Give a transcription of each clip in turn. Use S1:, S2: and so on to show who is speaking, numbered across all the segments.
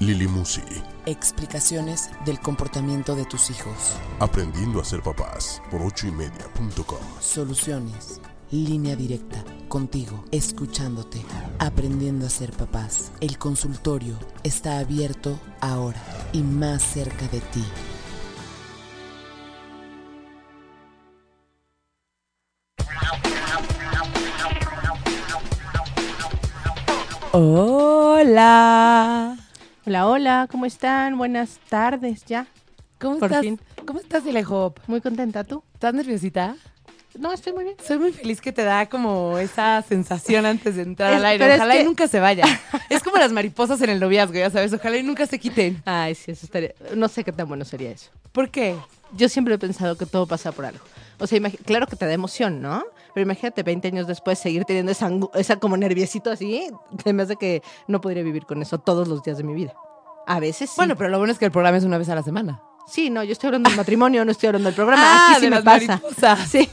S1: Lili Musi,
S2: explicaciones del comportamiento de tus hijos,
S1: aprendiendo a ser papás por ochoymedia.com.
S2: soluciones, línea directa, contigo, escuchándote, aprendiendo a ser papás. El consultorio está abierto ahora y más cerca de ti.
S3: Hola.
S4: Hola, hola, ¿cómo están? Buenas tardes ya.
S3: ¿Cómo
S4: Por
S3: estás?
S4: fin.
S3: ¿Cómo estás, Ile Hop?
S4: Muy contenta, ¿tú?
S3: ¿Estás nerviosita?
S4: No, estoy muy bien.
S3: Soy muy feliz que te da como esa sensación antes de entrar
S4: Es-
S3: al aire.
S4: es
S3: Ojalá y
S4: que-
S3: nunca se vaya. es como las mariposas en el noviazgo, ya sabes. Ojalá y nunca se quiten.
S4: Ay, sí, eso estaría... No sé qué tan bueno sería eso.
S3: ¿Por qué?
S4: Yo siempre he pensado que todo pasa por algo. O sea, claro que te da emoción, ¿no? Pero imagínate 20 años después seguir teniendo esa, esa como nerviosito así. Se me hace que no podría vivir con eso todos los días de mi vida. A veces sí.
S3: Bueno, pero lo bueno es que el programa es una vez a la semana.
S4: Sí, no, yo estoy hablando del matrimonio, no estoy hablando del programa.
S3: Ah,
S4: Aquí sí
S3: de
S4: me pasa.
S3: mariposas.
S4: Sí.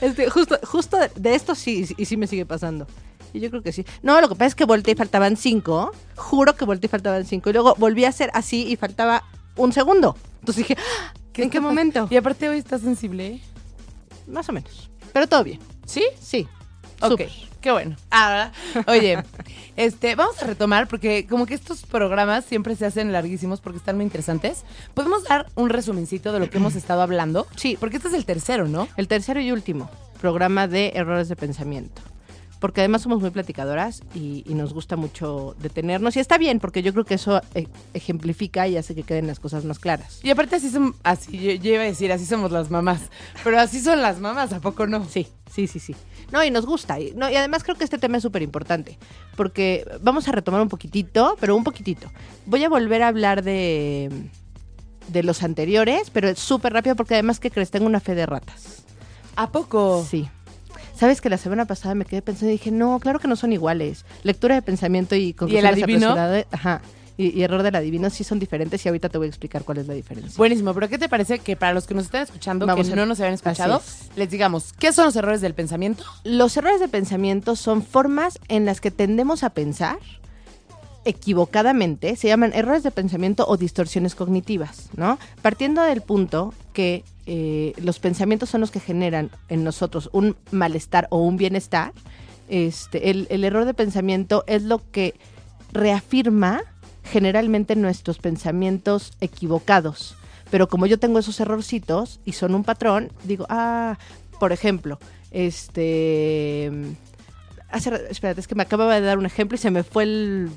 S4: Este, justo, justo de- de esto sí, y sí me sigue pasando. Y yo creo que sí. No, lo que pasa es que volteé y faltaban cinco. Juro que volteé y faltaban cinco. Y luego volví a hacer así y faltaba un segundo. Entonces dije, "Ah, ¿en qué momento?
S3: Y aparte hoy estás sensible.
S4: Más o menos. Pero todo bien.
S3: ¿Sí?
S4: Sí.
S3: Ok,
S4: Súper.
S3: qué bueno. Ah, oye, este, vamos a retomar porque como que estos programas siempre se hacen larguísimos porque están muy interesantes. ¿Podemos dar un resumencito de lo que hemos estado hablando?
S4: Sí.
S3: Porque este es el tercero, ¿no?
S4: El tercero y último programa de errores de pensamiento. Porque además somos muy platicadoras y, y nos gusta mucho detenernos. Y está bien, porque yo creo que eso eh, ejemplifica y hace que queden las cosas más claras.
S3: Y aparte así son, así yo, yo iba a decir, así somos las mamás. Pero así son las mamás, ¿a poco no?
S4: Sí, sí, sí, sí. No, y nos gusta. Y, no, y además creo que este tema es súper importante. Porque vamos a retomar un poquitito, pero un poquitito. Voy a volver a hablar de, de los anteriores, pero es súper rápido porque además, ¿qué crees? Tengo una fe de ratas.
S3: ¿A poco?
S4: Sí. Sabes que la semana pasada me quedé pensando y dije, no, claro que no son iguales. Lectura de pensamiento y conclusiones
S3: adivino?
S4: apresuradas, Ajá. Y, y error del adivino sí son diferentes y ahorita te voy a explicar cuál es la diferencia.
S3: Buenísimo, pero ¿qué te parece que para los que nos están escuchando,
S4: Vamos
S3: que
S4: a-
S3: no nos habían escuchado, les digamos, ¿qué son los errores del pensamiento?
S4: Los errores de pensamiento son formas en las que tendemos a pensar equivocadamente, se llaman errores de pensamiento o distorsiones cognitivas, ¿no? Partiendo del punto que eh, los pensamientos son los que generan en nosotros un malestar o un bienestar, este, el, el error de pensamiento es lo que reafirma generalmente nuestros pensamientos equivocados. Pero como yo tengo esos errorcitos y son un patrón, digo, ah, por ejemplo, este... Hace, ra- espérate, es que me acababa de dar un ejemplo y se me fue el...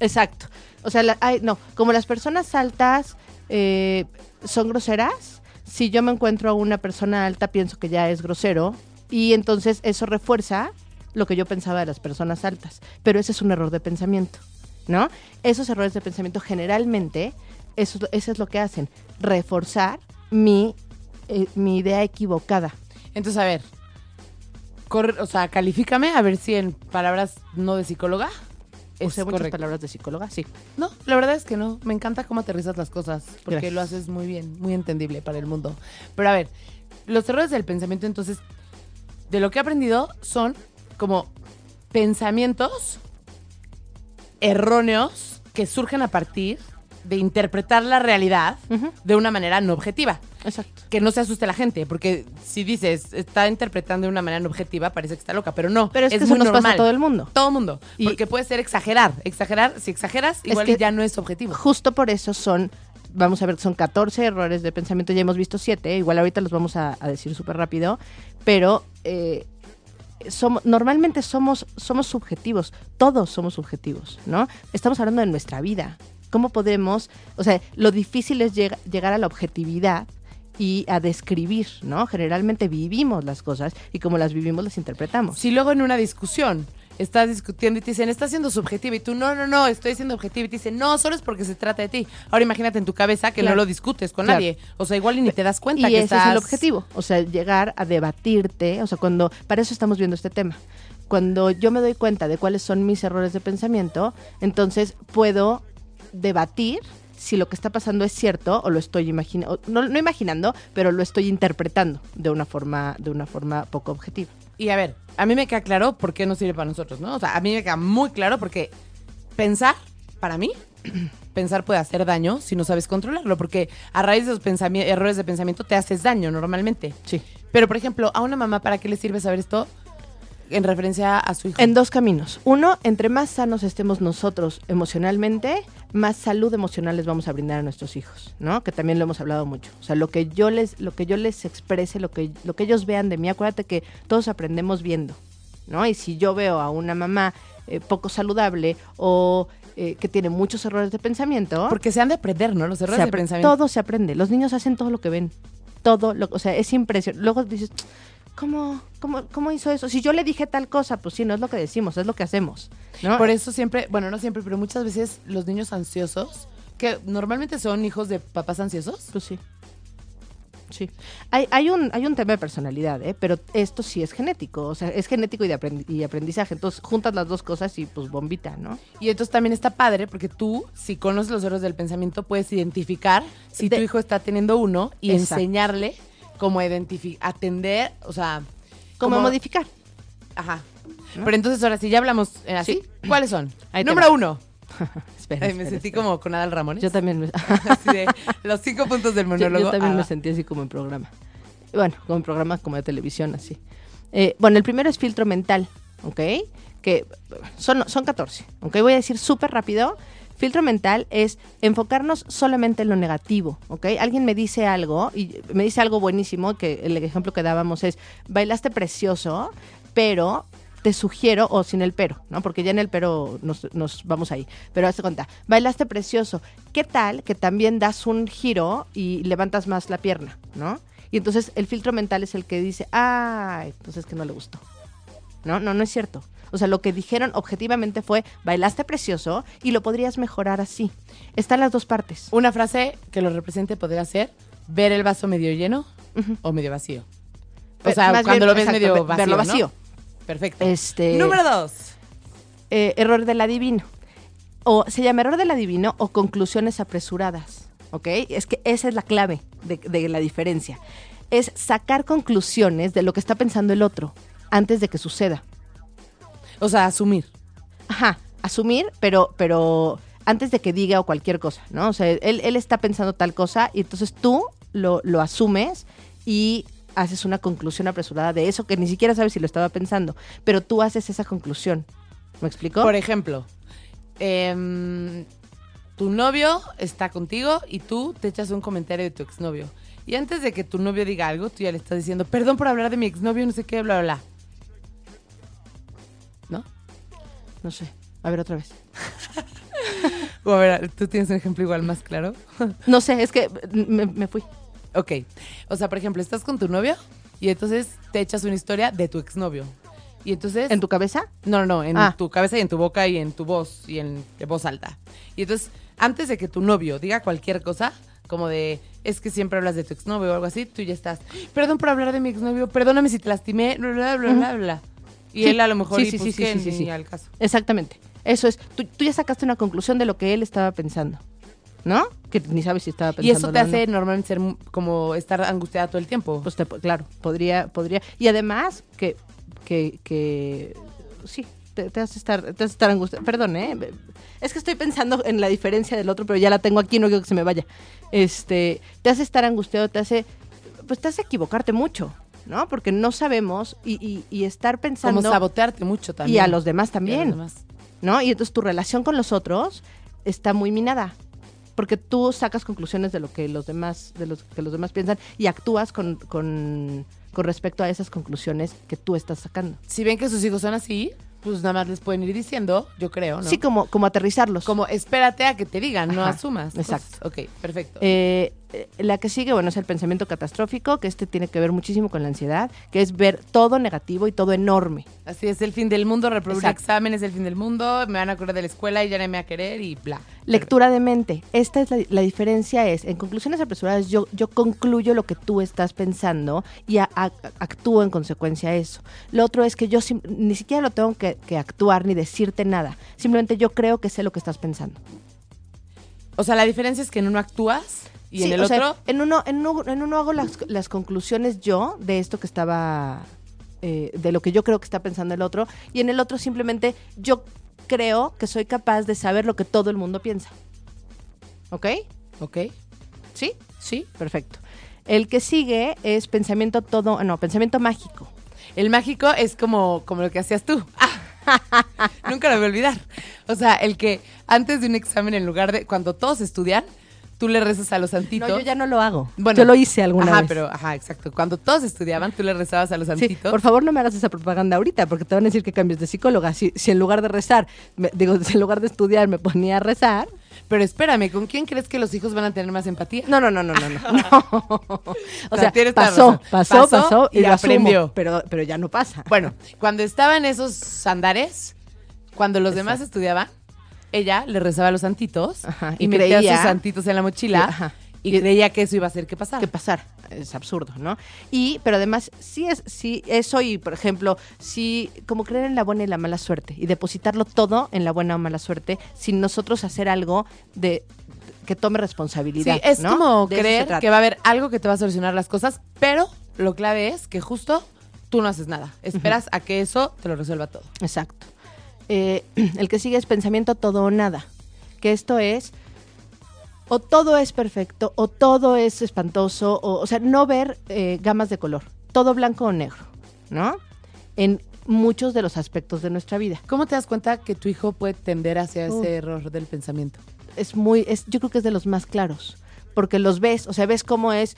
S4: exacto. O sea, la- no, como las personas altas eh, son groseras, si yo me encuentro a una persona alta pienso que ya es grosero y entonces eso refuerza lo que yo pensaba de las personas altas. Pero ese es un error de pensamiento, ¿no? Esos errores de pensamiento generalmente, eso, es lo- eso es lo que hacen, reforzar mi, eh, mi idea equivocada.
S3: Entonces, a ver, corre- o sea, califícame a ver si en palabras no de psicóloga es
S4: Usé muchas
S3: correcto.
S4: palabras de psicóloga, sí.
S3: No, la verdad es que no. Me encanta cómo aterrizas las cosas, porque
S4: Gracias.
S3: lo haces muy bien, muy entendible para el mundo. Pero a ver, los errores del pensamiento, entonces, de lo que he aprendido son como pensamientos erróneos que surgen a partir de interpretar la realidad de una manera no objetiva.
S4: Exacto.
S3: Que no se asuste la gente, porque si dices, está interpretando de una manera no objetiva, parece que está loca, pero no.
S4: Pero es, que eso
S3: muy
S4: nos pasa a todo el mundo.
S3: Todo mundo.
S4: Y-
S3: porque puede ser exagerar. Exagerar, si exageras,
S4: Es
S3: igual
S4: que-
S3: y ya no es objetivo.
S4: Justo por eso son, vamos a ver, son 14 errores de pensamiento, ya hemos visto 7, igual ahorita los vamos a, a decir súper rápido, pero eh, somos, normalmente somos, somos subjetivos, todos somos subjetivos, ¿no? Estamos hablando de nuestra vida. ¿Cómo podemos, o sea, lo difícil es lleg- llegar a la objetividad y a describir, ¿no? Generalmente vivimos las cosas y como las vivimos las interpretamos.
S3: Si luego en una discusión estás discutiendo y te dicen, estás siendo subjetiva y tú, no, no, no, estoy siendo objetiva y te dicen, no, solo es porque se trata de ti. Ahora imagínate en tu cabeza que
S4: Claro.
S3: no lo discutes con
S4: Claro.
S3: nadie. O sea, igual y ni te das cuenta
S4: y
S3: que
S4: ese
S3: estás...
S4: es el objetivo, o sea, llegar a debatirte, o sea, cuando, para eso estamos viendo este tema. Cuando yo me doy cuenta de cuáles son mis errores de pensamiento, entonces puedo debatir si lo que está pasando es cierto o lo estoy imaginando, no, no imaginando, pero lo estoy interpretando de una forma, de una forma poco objetiva.
S3: Y a ver, a mí me queda claro por qué no sirve para nosotros, ¿no? O sea, a mí me queda muy claro porque pensar, para mí, pensar puede hacer daño si no sabes controlarlo, porque a raíz de esos errores de pensamiento te haces daño normalmente.
S4: Sí.
S3: Pero, por ejemplo, a una mamá, ¿para qué le sirve saber esto en referencia a su hijo?
S4: En dos caminos. Uno, entre más sanos estemos nosotros emocionalmente, más salud emocional les vamos a brindar a nuestros hijos, ¿no? Que también lo hemos hablado mucho. O sea, lo que yo les, lo que yo les exprese, lo que, lo que ellos vean de mí, acuérdate que todos aprendemos viendo, ¿no? Y si yo veo a una mamá eh, poco saludable o eh, que tiene muchos errores de pensamiento,
S3: Porque se han de aprender, ¿no? Los errores de pensamiento.
S4: todo se aprende. Los niños hacen todo lo que ven. Todo, lo, o sea, es impresionante. Luego dices, ¿cómo, cómo, ¿cómo hizo eso? Si yo le dije tal cosa, pues sí, no es lo que decimos, es lo que hacemos. ¿no?
S3: Por eso siempre, bueno, no siempre, pero muchas veces los niños ansiosos, que normalmente son hijos de papás ansiosos,
S4: Pues sí. Sí. Hay, hay, un, hay un tema de personalidad, ¿eh? pero esto sí es genético, o sea, es genético y de aprendi- y aprendizaje. Entonces juntas las dos cosas y pues bombita, ¿no?
S3: Y entonces también está padre porque tú, si conoces los errores del pensamiento, puedes identificar si
S4: De-
S3: tu hijo está teniendo uno y
S4: Exacto.
S3: enseñarle identificar, atender, o sea,
S4: Como modificar.
S3: Ajá. Pero entonces ahora sí, ya hablamos eh, así.
S4: Sí.
S3: ¿Cuáles son?
S4: Ahí
S3: Número uno.
S4: Espera,
S3: Ay, me
S4: espera,
S3: sentí
S4: espera.
S3: como con Adal Ramones.
S4: Yo también me,
S3: Así de los cinco puntos del monólogo.
S4: yo también
S3: Ah,
S4: me
S3: va.
S4: sentí así como en programa. Bueno, como en programa como de televisión, así. Eh, bueno, el primero es filtro mental, ¿ok? Que son, son 14, ¿ok? Voy a decir súper rápido. Filtro mental es enfocarnos solamente en lo negativo, ¿ok? Alguien me dice algo y me dice algo buenísimo, que el ejemplo que dábamos es, bailaste precioso, pero te sugiero, o sin el pero, ¿no? Porque ya en el pero nos, nos vamos ahí. Pero hazte cuenta, bailaste precioso. ¿Qué tal que también das un giro y levantas más la pierna, ¿no? Y entonces el filtro mental es el que dice, ah, entonces que no le gustó. No, no, no es cierto. O sea, lo que dijeron objetivamente fue, bailaste precioso y lo podrías mejorar así. Están las dos partes.
S3: Una frase que lo represente podría ser ver el vaso medio lleno o medio vacío. O sea,
S4: más
S3: cuando
S4: bien,
S3: lo ves
S4: exacto,
S3: medio vacío.
S4: verlo
S3: ¿no?
S4: vacío.
S3: Perfecto.
S4: Este,
S3: Número dos.
S4: eh, error del adivino. O se llama error del adivino o conclusiones apresuradas. ¿Ok? Es que esa es la clave de, de la diferencia. Es sacar conclusiones de lo que está pensando el otro antes de que suceda.
S3: O sea, asumir.
S4: Ajá, asumir, pero, pero antes de que diga o cualquier cosa, ¿no? O sea, él, él está pensando tal cosa y entonces tú lo, lo asumes y haces una conclusión apresurada de eso que ni siquiera sabes si lo estaba pensando, pero tú haces esa conclusión. ¿Me explico?
S3: Por ejemplo, em, tu novio está contigo y tú te echas un comentario de tu exnovio. Y antes de que tu novio diga algo, tú ya le estás diciendo, perdón por hablar de mi exnovio, no sé qué, bla, bla, bla. No
S4: sé. A ver, otra vez.
S3: O a ver, ¿tú tienes un ejemplo igual más claro?
S4: No sé, es que me, me fui.
S3: ok. O sea, por ejemplo, estás con tu novio y entonces te echas una historia de tu exnovio. Y entonces...
S4: ¿En tu cabeza?
S3: No, no, no, en
S4: Ah.
S3: tu cabeza y en tu boca y en tu voz y en de voz alta. Y entonces, antes de que tu novio diga cualquier cosa, como de, es que siempre hablas de tu exnovio o algo así, tú ya estás, perdón por hablar de mi exnovio, perdóname si te lastimé, bla, bla, bla, bla, bla. Y él a lo mejor,
S4: Sí,
S3: pues
S4: sí, sí, sí, sí.
S3: al caso.
S4: Exactamente. Eso es. Tú, tú ya sacaste una conclusión de lo que él estaba pensando. ¿No? Que ni sabes si estaba pensando.
S3: Y eso te
S4: o no.
S3: hace normalmente ser como estar angustiada todo el tiempo.
S4: Pues te- claro, podría, podría. Y además que, que, que sí, te, te hace estar, te hace estar angustiado. Perdón, ¿eh? Es que estoy pensando en la diferencia del otro, pero ya la tengo aquí, no quiero que se me vaya. Este, te hace estar angustiado, te hace, pues te hace equivocarte mucho, ¿no? Porque no sabemos y, y, y estar pensando.
S3: como sabotearte mucho también.
S4: y a los demás
S3: Y a los
S4: también.
S3: demás.
S4: ¿no? Y entonces tu relación con los otros está muy minada. Porque tú sacas conclusiones de lo que los demás, de los que los demás piensan y actúas con, con, con respecto a esas conclusiones que tú estás sacando.
S3: Si ven que sus hijos son así, pues nada más les pueden ir diciendo, yo creo, ¿no?
S4: Sí, como, como aterrizarlos.
S3: Como espérate a que te digan, no asumas.
S4: exacto.
S3: Ok, perfecto.
S4: Eh, la que sigue, bueno, es el pensamiento catastrófico, que este tiene que ver muchísimo con la ansiedad, que es ver todo negativo y todo enorme.
S3: Así es, el fin del mundo, reprobar
S4: Exacto.
S3: exámenes, el fin del mundo, me van a correr de la escuela y ya no me va a querer y bla.
S4: Lectura de mente. Esta es la, la diferencia es, en conclusiones apresuradas yo, yo concluyo lo que tú estás pensando y a- a- actúo en consecuencia a eso. Lo otro es que yo sim- ni siquiera lo tengo que, que actuar ni decirte nada. Simplemente yo creo que sé lo que estás pensando.
S3: O sea, la diferencia es que en uno actúas y
S4: Sí,
S3: en el
S4: o
S3: otro...
S4: sea, en, uno, en, uno, en uno hago las, las conclusiones yo de esto que estaba, eh, de lo que yo creo que está pensando el otro, y en el otro simplemente yo creo que soy capaz de saber lo que todo el mundo piensa. ¿Ok?
S3: Ok,
S4: ¿Sí?
S3: sí.
S4: Perfecto. El que sigue es pensamiento todo, no, pensamiento mágico.
S3: El mágico es como, como lo que hacías tú. Nunca lo voy a olvidar. O sea, el que antes de un examen, en lugar de cuando todos estudian, tú le rezas a los santitos.
S4: No, yo ya no lo hago.
S3: Bueno,
S4: yo lo hice alguna
S3: ajá,
S4: vez.
S3: pero, ajá, exacto. Cuando todos estudiaban, tú le rezabas a los
S4: Sí,
S3: santitos.
S4: por favor no me hagas esa propaganda ahorita, porque te van a decir que cambies de psicóloga. Si, si en lugar de rezar, me- digo, si en lugar de estudiar me ponía a rezar.
S3: Pero espérame, ¿con quién crees que los hijos van a tener más empatía?
S4: No, no, no, no, no. no. O
S3: sea,
S4: pasó, pasó,
S3: Pasó
S4: pasó, y,
S3: y
S4: lo asumo,
S3: aprendió.
S4: pero, pero ya no pasa.
S3: Bueno, cuando estaba en esos andares, cuando los demás estudiaban, ella le rezaba a los santitos
S4: Ajá,
S3: y,
S4: y
S3: metía sus santitos en la mochila
S4: Ajá.
S3: y, creía que eso iba a hacer que pasara.
S4: que pasar. Es absurdo, ¿no? Y, pero además, sí es, sí, eso y, por ejemplo, sí, como creer en la buena y la mala suerte y depositarlo todo en la buena o mala suerte sin nosotros hacer algo de que tome responsabilidad.
S3: Sí, es
S4: ¿no?
S3: como
S4: De
S3: creer que va a haber algo que te va a solucionar las cosas, pero lo clave es que justo tú no haces nada. Esperas a que eso te lo resuelva todo.
S4: Exacto. Eh, el que sigue es pensamiento todo o nada. Que esto es o todo es perfecto o todo es espantoso, o, o sea, no ver eh, gamas de color, todo blanco o negro, ¿no? En muchos de los aspectos de nuestra vida.
S3: ¿Cómo te das cuenta que tu hijo puede tender hacia
S4: Uh.
S3: ese error del pensamiento?
S4: Es muy, es, yo creo que es de los más claros, porque los ves, o sea, ves cómo es,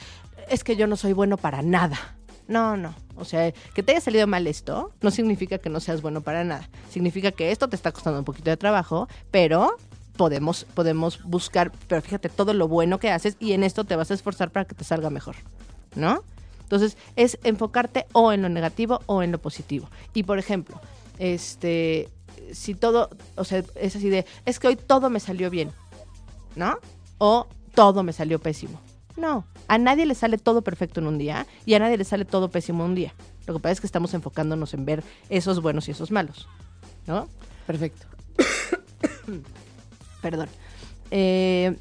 S4: es que yo no soy bueno para nada. No, no. O sea, que te haya salido mal esto no significa que no seas bueno para nada. Significa que esto te está costando un poquito de trabajo, pero podemos, podemos buscar, pero fíjate todo lo bueno que haces y en esto te vas a esforzar para que te salga mejor, ¿no? Entonces, es enfocarte o en lo negativo o en lo positivo. Y por ejemplo, este, si todo, o sea, es así de, es que hoy todo me salió bien, ¿no? O todo me salió pésimo. No, a nadie le sale todo perfecto en un día y a nadie le sale todo pésimo en un día. Lo que pasa es que estamos enfocándonos en ver esos buenos y esos malos, ¿no?
S3: Perfecto.
S4: Perdón. Eh,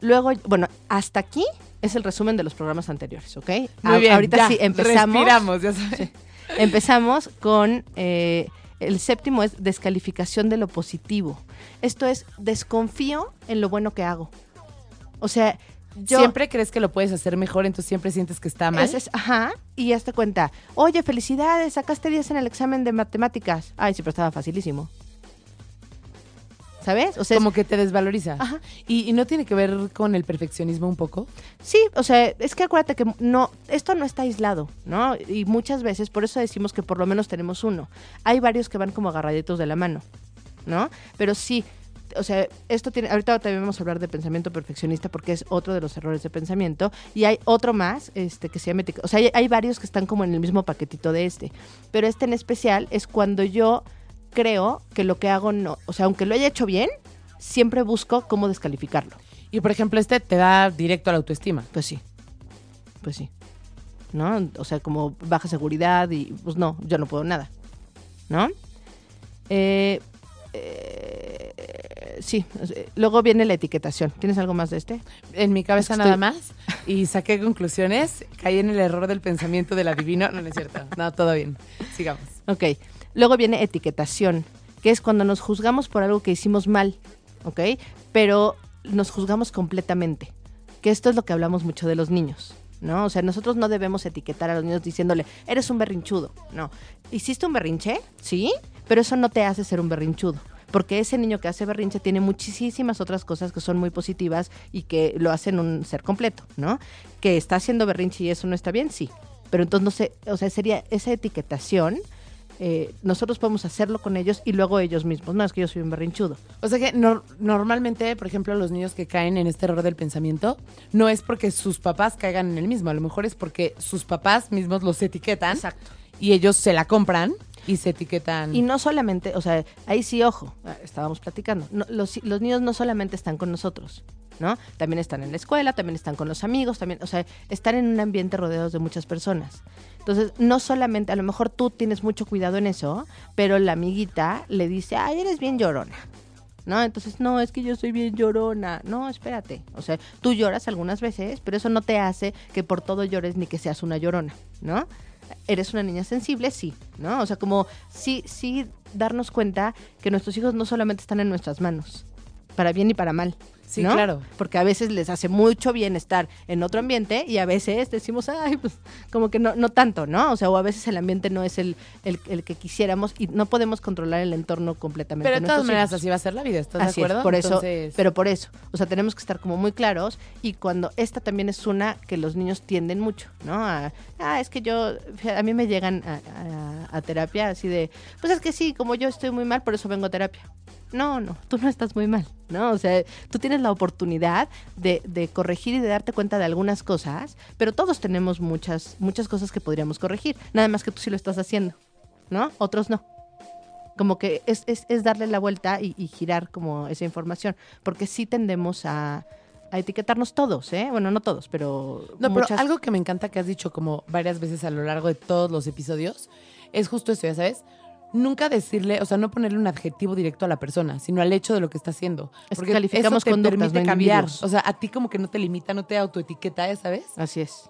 S4: luego, bueno, hasta aquí es el resumen de los programas anteriores, ¿ok?
S3: Muy
S4: A-
S3: bien,
S4: Ahorita
S3: ya,
S4: sí, empezamos.
S3: Respiramos, ya sabes.
S4: Empezamos con eh, el séptimo es descalificación de lo positivo. Esto es desconfío en lo bueno que hago. O sea, yo
S3: Siempre crees que lo puedes hacer mejor, entonces siempre sientes que está mal.
S4: Es- ajá, y hazte cuenta, oye, felicidades, sacaste 10 en el examen de matemáticas. Ay, sí, pero estaba facilísimo. ¿Sabes? O sea, es-
S3: como que te desvaloriza.
S4: Ajá.
S3: ¿Y, y no tiene que ver con el perfeccionismo un poco?
S4: Sí, o sea, es que acuérdate que no, esto no está aislado, ¿no? Y muchas veces, por eso decimos que por lo menos tenemos uno. Hay varios que van como agarraditos de la mano, ¿no? Pero sí, o sea, esto tiene, ahorita también vamos a hablar de pensamiento perfeccionista porque es otro de los errores de pensamiento. Y hay otro más, este, que se llama, o sea, hay, hay varios que están como en el mismo paquetito de este. Pero este en especial es cuando yo creo que lo que hago no, o sea, aunque lo haya hecho bien, siempre busco cómo descalificarlo.
S3: Y por ejemplo, este te da directo a la autoestima.
S4: Pues sí. Pues sí. ¿No? O sea, como baja seguridad y pues no, yo no puedo nada. ¿No? Eh, eh, sí. Luego viene la etiquetación. ¿Tienes algo más de este?
S3: En mi cabeza nada más. Y saqué conclusiones. Caí en el error del pensamiento del adivino. No, no es cierto. No, todo bien. Sigamos.
S4: Ok. Luego viene etiquetación, que es cuando nos juzgamos por algo que hicimos mal. ¿Ok? Pero nos juzgamos completamente. Que esto es lo que hablamos mucho de los niños. ¿No? O sea, nosotros no debemos etiquetar a los niños diciéndole, eres un berrinchudo. No. ¿Hiciste un berrinche? Sí, pero eso no te hace ser un berrinchudo. Porque ese niño que hace berrinche tiene muchísimas otras cosas que son muy positivas y que lo hacen un ser completo, ¿no? Que está haciendo berrinche y eso no está bien, sí. Pero entonces no sé, o sea, sería esa etiquetación eh, nosotros podemos hacerlo con ellos y luego ellos mismos. No, es que yo soy un berrinchudo.
S3: O sea que nor- normalmente, por ejemplo, los niños que caen en este error del pensamiento, no es porque sus papás caigan en el mismo, a lo mejor es porque sus papás mismos los etiquetan
S4: Exacto.
S3: y ellos se la compran y se etiquetan.
S4: Y no solamente, o sea, ahí sí, ojo, ah, estábamos platicando, no, los, los niños no solamente están con nosotros, ¿no? También están en la escuela, también están con los amigos, también, o sea, están en un ambiente rodeados de muchas personas. Entonces, no solamente, a lo mejor tú tienes mucho cuidado en eso, pero la amiguita le dice, ay, eres bien llorona. ¿No? Entonces, no, es que yo soy bien llorona. No, espérate. O sea, tú lloras algunas veces, pero eso no te hace que por todo llores ni que seas una llorona, ¿no? Eres una niña sensible, sí, ¿no? O sea, como sí, sí darnos cuenta que nuestros hijos no solamente están en nuestras manos, para bien y para mal.
S3: Sí,
S4: ¿no?
S3: claro.
S4: Porque a veces les hace mucho bien estar en otro ambiente y a veces decimos, ay, pues como que no, no tanto, ¿no? O sea, o a veces el ambiente no es el, el, el que quisiéramos y no podemos controlar el entorno completamente.
S3: Pero de todas maneras así va a ser la vida, ¿estás
S4: Así
S3: de
S4: es,
S3: acuerdo?
S4: por eso,
S3: Entonces,
S4: pero por eso, o sea, tenemos que estar como muy claros y cuando esta también es una que los niños tienden mucho, ¿no? A, ah, es que yo, a mí me llegan a, a- a terapia así de, pues es que sí, como yo estoy muy mal, por eso vengo a terapia. No, no, tú no estás muy mal, ¿no? O sea, tú tienes la oportunidad de, de corregir y de darte cuenta de algunas cosas, pero todos tenemos muchas, muchas cosas que podríamos corregir, nada más que tú sí lo estás haciendo, ¿no? Otros no como que es, es, es darle la vuelta y, y girar como esa información, porque sí tendemos a, a etiquetarnos todos, ¿eh? Bueno, no todos, pero
S3: No, pero
S4: muchas-
S3: algo que me encanta que has dicho como varias veces a lo largo de todos los episodios es justo eso, ya sabes. Nunca decirle, o sea, no ponerle un adjetivo directo a la persona, sino al hecho de lo que está haciendo.
S4: Es que calificamos
S3: eso te permite
S4: no
S3: cambiar.
S4: individuos.
S3: O sea, a ti como que no te limita, no te autoetiqueta, ya sabes.
S4: Así es.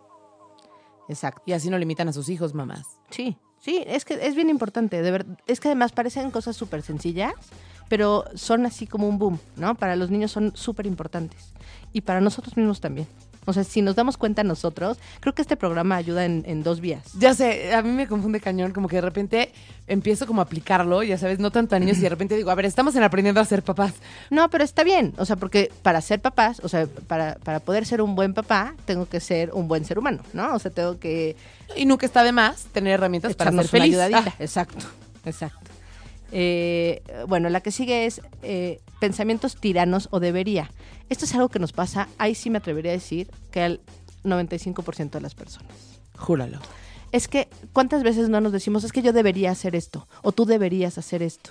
S4: Exacto.
S3: Y así no limitan a sus hijos, mamás.
S4: Sí, sí, es que es bien importante, de verdad. Es que además parecen cosas súper sencillas, pero son así como un boom, ¿no? Para los niños son súper importantes. Y para nosotros mismos también. O sea, si nos damos cuenta nosotros, creo que este programa ayuda en, en dos vías.
S3: Ya sé, a mí me confunde cañón, como que de repente empiezo como a aplicarlo, ya sabes, no tanto a niños y de repente digo, a ver, estamos en aprendiendo a ser papás.
S4: No, pero está bien. O sea, porque para ser papás, o sea, para, para poder ser un buen papá, tengo que ser un buen ser humano, ¿no? O sea, tengo que
S3: Y nunca está de más tener herramientas para ser
S4: una ayudadita.
S3: Ah,
S4: Exacto, exacto. Eh, bueno, la que sigue es eh, pensamientos tiranos o debería. Esto es algo que nos pasa, ahí sí me atrevería a decir, que al 95% de las personas.
S3: júralo.
S4: Es que, ¿cuántas veces no nos decimos, es que yo debería hacer esto, o tú deberías hacer esto?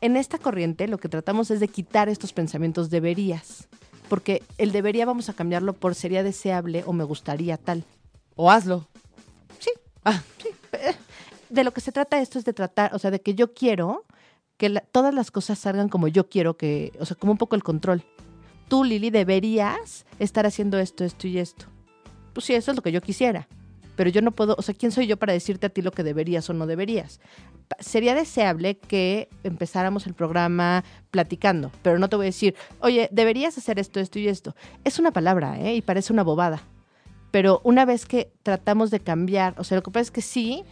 S4: En esta corriente lo que tratamos es de quitar estos pensamientos deberías, porque el debería vamos a cambiarlo por sería deseable o me gustaría tal.
S3: O hazlo.
S4: Sí,
S3: Ah,
S4: de lo que se trata esto es de tratar, o sea, de que yo quiero que todas las cosas salgan como yo quiero que, o sea, como un poco el control. Tú, Lili, deberías estar haciendo esto, esto y esto. Pues sí, eso es lo que yo quisiera. Pero yo no puedo, o sea, ¿quién soy yo para decirte a ti lo que deberías o no deberías? Sería deseable que empezáramos el programa platicando, pero no te voy a decir, oye, deberías hacer esto, esto y esto. Es una palabra, ¿eh? Y parece una bobada. Pero una vez que tratamos de cambiar, o sea, lo que pasa es que sí,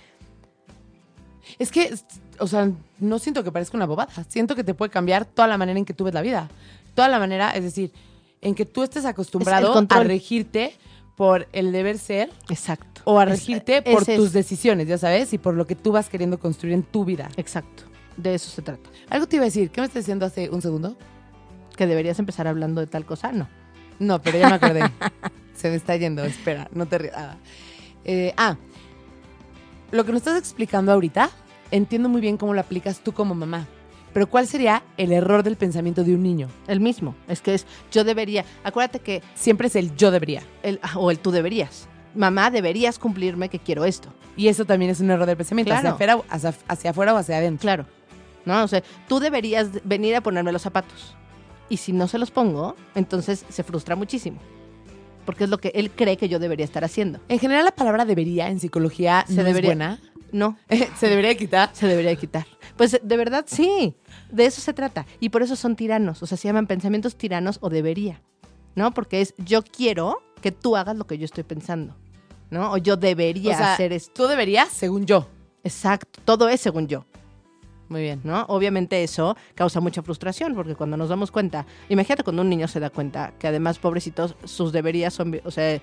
S3: Es que, o sea, no siento que parezca una bobada. Siento que te puede cambiar toda la manera en que tú ves la vida. Toda la manera, es decir, en que tú estés acostumbrado a regirte por el deber ser
S4: Exacto.
S3: o a
S4: Es-
S3: regirte por tus decisiones, ya sabes, y por lo que tú vas queriendo construir en tu vida.
S4: Exacto. De eso se trata.
S3: Algo te iba a decir, ¿qué me estás diciendo hace un segundo?
S4: Que deberías empezar hablando de tal cosa, no.
S3: No, pero ya me acordé. Se me está yendo, espera, no te rías. Ah. Eh, ah, lo que nos estás explicando ahorita, entiendo muy bien cómo lo aplicas tú como mamá. Pero ¿cuál sería el error del pensamiento de un niño?
S4: El mismo. Es que es yo debería. Acuérdate que
S3: Siempre es el yo debería.
S4: el ah, o el tú deberías. Mamá, deberías cumplirme que quiero esto.
S3: Y eso también es un error del pensamiento,
S4: Claro.
S3: hacia, afuera, hacia, hacia afuera o hacia adentro.
S4: Claro. ¿No? O sea, tú deberías de- venir a ponerme los zapatos. Y si no se los pongo, entonces se frustra muchísimo. Porque es lo que él cree que yo debería estar haciendo.
S3: En general, la palabra debería en psicología
S4: Se
S3: no
S4: debería-
S3: es buena.
S4: No,
S3: Se debería quitar.
S4: se debería quitar. Pues de verdad sí, de eso se trata. Y por eso son tiranos, o sea, se llaman pensamientos tiranos o debería, ¿no? Porque es yo quiero que tú hagas lo que yo estoy pensando, ¿no? O yo debería
S3: o sea,
S4: hacer esto.
S3: tú deberías, según yo.
S4: Exacto, todo es según yo,
S3: Muy bien.
S4: ¿no? Obviamente eso causa mucha frustración porque cuando nos damos cuenta, imagínate cuando un niño se da cuenta que además, pobrecitos, sus deberías son, o sea,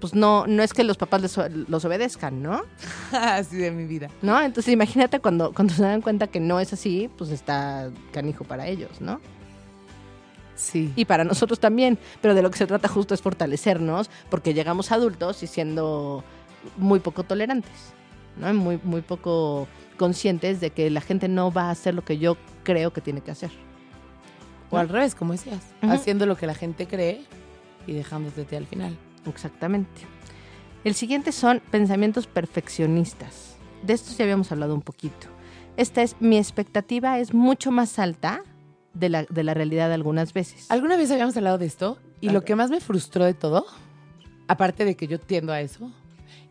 S4: pues no, no es que los papás les los obedezcan, ¿no?
S3: Así de mi vida.
S4: ¿No? Entonces imagínate cuando, cuando se dan cuenta que no es así, pues está canijo para ellos, ¿no?
S3: Sí.
S4: Y para nosotros también, pero de lo que se trata justo es fortalecernos, porque llegamos adultos y siendo muy poco tolerantes, Muy, muy poco conscientes de que la gente no va a hacer lo que yo creo que tiene que hacer.
S3: O al revés, como decías. Haciendo lo que la gente cree y dejándote al final.
S4: Exactamente. El siguiente son pensamientos perfeccionistas. De estos ya habíamos hablado un poquito. Esta es, mi expectativa es mucho más alta de la, de la realidad algunas veces.
S3: ¿Alguna vez habíamos hablado de esto? Y lo que más me frustró de todo, aparte de que yo tiendo a eso,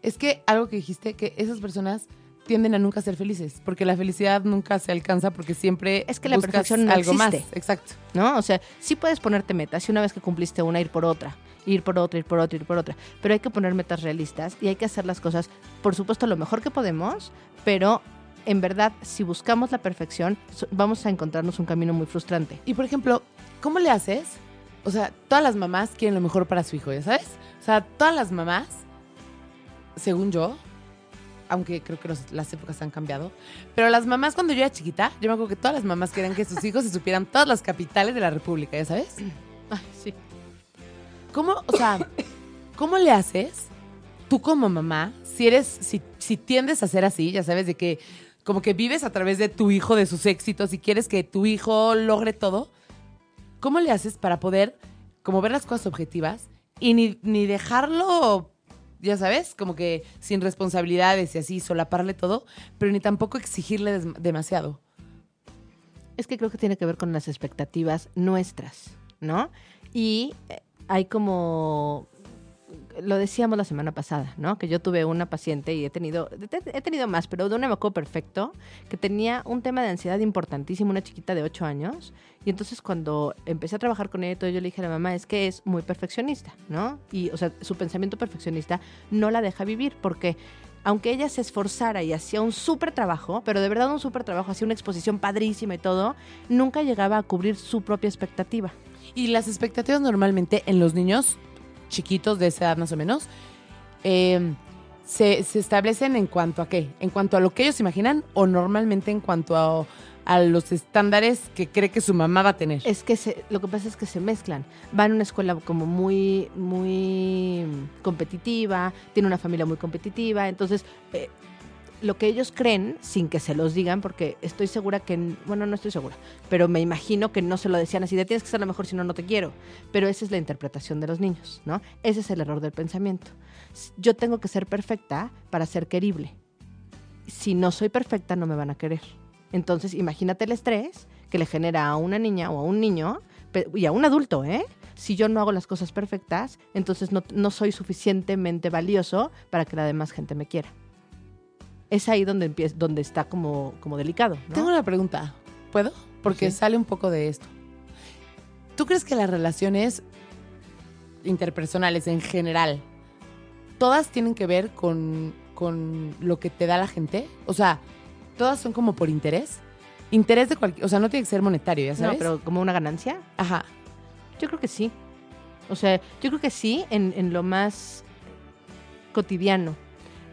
S3: es que algo que dijiste, que esas personas tienden a nunca ser felices, porque la felicidad nunca se alcanza porque siempre
S4: Es que la
S3: buscas
S4: perfección no
S3: algo más.
S4: existe.
S3: Exacto.
S4: ¿no? O sea, sí puedes ponerte metas y una vez que cumpliste una, ir por otra, ir por otra, ir por otra, ir por otra. Pero hay que poner metas realistas y hay que hacer las cosas, por supuesto, lo mejor que podemos, pero en verdad, si buscamos la perfección, vamos a encontrarnos un camino muy frustrante.
S3: Y por ejemplo, ¿cómo le haces? O sea, todas las mamás quieren lo mejor para su hijo, ¿ya sabes? O sea, todas las mamás, según yo, aunque creo que los- las épocas han cambiado, pero las mamás cuando yo era chiquita, yo me acuerdo que todas las mamás querían que sus hijos se supieran todas las capitales de la República, ¿ya sabes?
S4: Ay, sí.
S3: ¿Cómo, o sea, cómo le haces tú como mamá, si eres, si, si tiendes a ser así, ya sabes, de que como que vives a través de tu hijo, de sus éxitos, y quieres que tu hijo logre todo, ¿cómo le haces para poder como ver las cosas objetivas y ni, ni dejarlo, ya sabes, como que sin responsabilidades y así, solaparle todo, pero ni tampoco exigirle demasiado?
S4: Es que creo que tiene que ver con las expectativas nuestras, ¿no? Y eh, hay como lo decíamos la semana pasada, ¿no? Que yo tuve una paciente y he tenido he tenido más, pero de una me perfecto que tenía un tema de ansiedad importantísimo, una chiquita de 8 años, y entonces cuando empecé a trabajar con ella y todo, yo le dije a la mamá, es que es muy perfeccionista, ¿no? Y o sea, su pensamiento perfeccionista no la deja vivir porque aunque ella se esforzara y hacía un súper trabajo, pero de verdad un súper trabajo, hacía una exposición padrísima y todo, nunca llegaba a cubrir su propia expectativa.
S3: Y las expectativas normalmente en los niños chiquitos de esa edad más o menos eh, se, se establecen en cuanto a qué? En cuanto a lo que ellos imaginan o normalmente en cuanto a, a los estándares que cree que su mamá va a tener.
S4: Es que se- lo que pasa es que se mezclan. Va en una escuela como muy, muy competitiva, tiene una familia muy competitiva, entonces eh, lo que ellos creen, sin que se los digan, porque estoy segura que, bueno, no estoy segura, pero me imagino que no se lo decían así, de tienes que ser lo mejor, si no, no te quiero. Pero esa es la interpretación de los niños, ¿no? Ese es el error del pensamiento. Yo tengo que ser perfecta para ser querible. Si no soy perfecta, no me van a querer. Entonces, imagínate el estrés que le genera a una niña o a un niño, y a un adulto, ¿eh? Si yo no hago las cosas perfectas, entonces no, no soy suficientemente valioso para que la demás gente me quiera. Es ahí donde, empieza, donde está como, como delicado. ¿no?
S3: Tengo una pregunta. ¿Puedo? Porque
S4: Sí.
S3: sale un poco de esto. ¿Tú crees que las relaciones interpersonales en general, todas tienen que ver con, con lo que te da la gente? O sea, todas son como por interés. Interés de cualquier, o sea, no tiene que ser monetario, ya
S4: No,
S3: sabes.
S4: pero como una ganancia,
S3: Ajá.
S4: yo creo que sí. O sea, yo creo que sí en, en lo más cotidiano.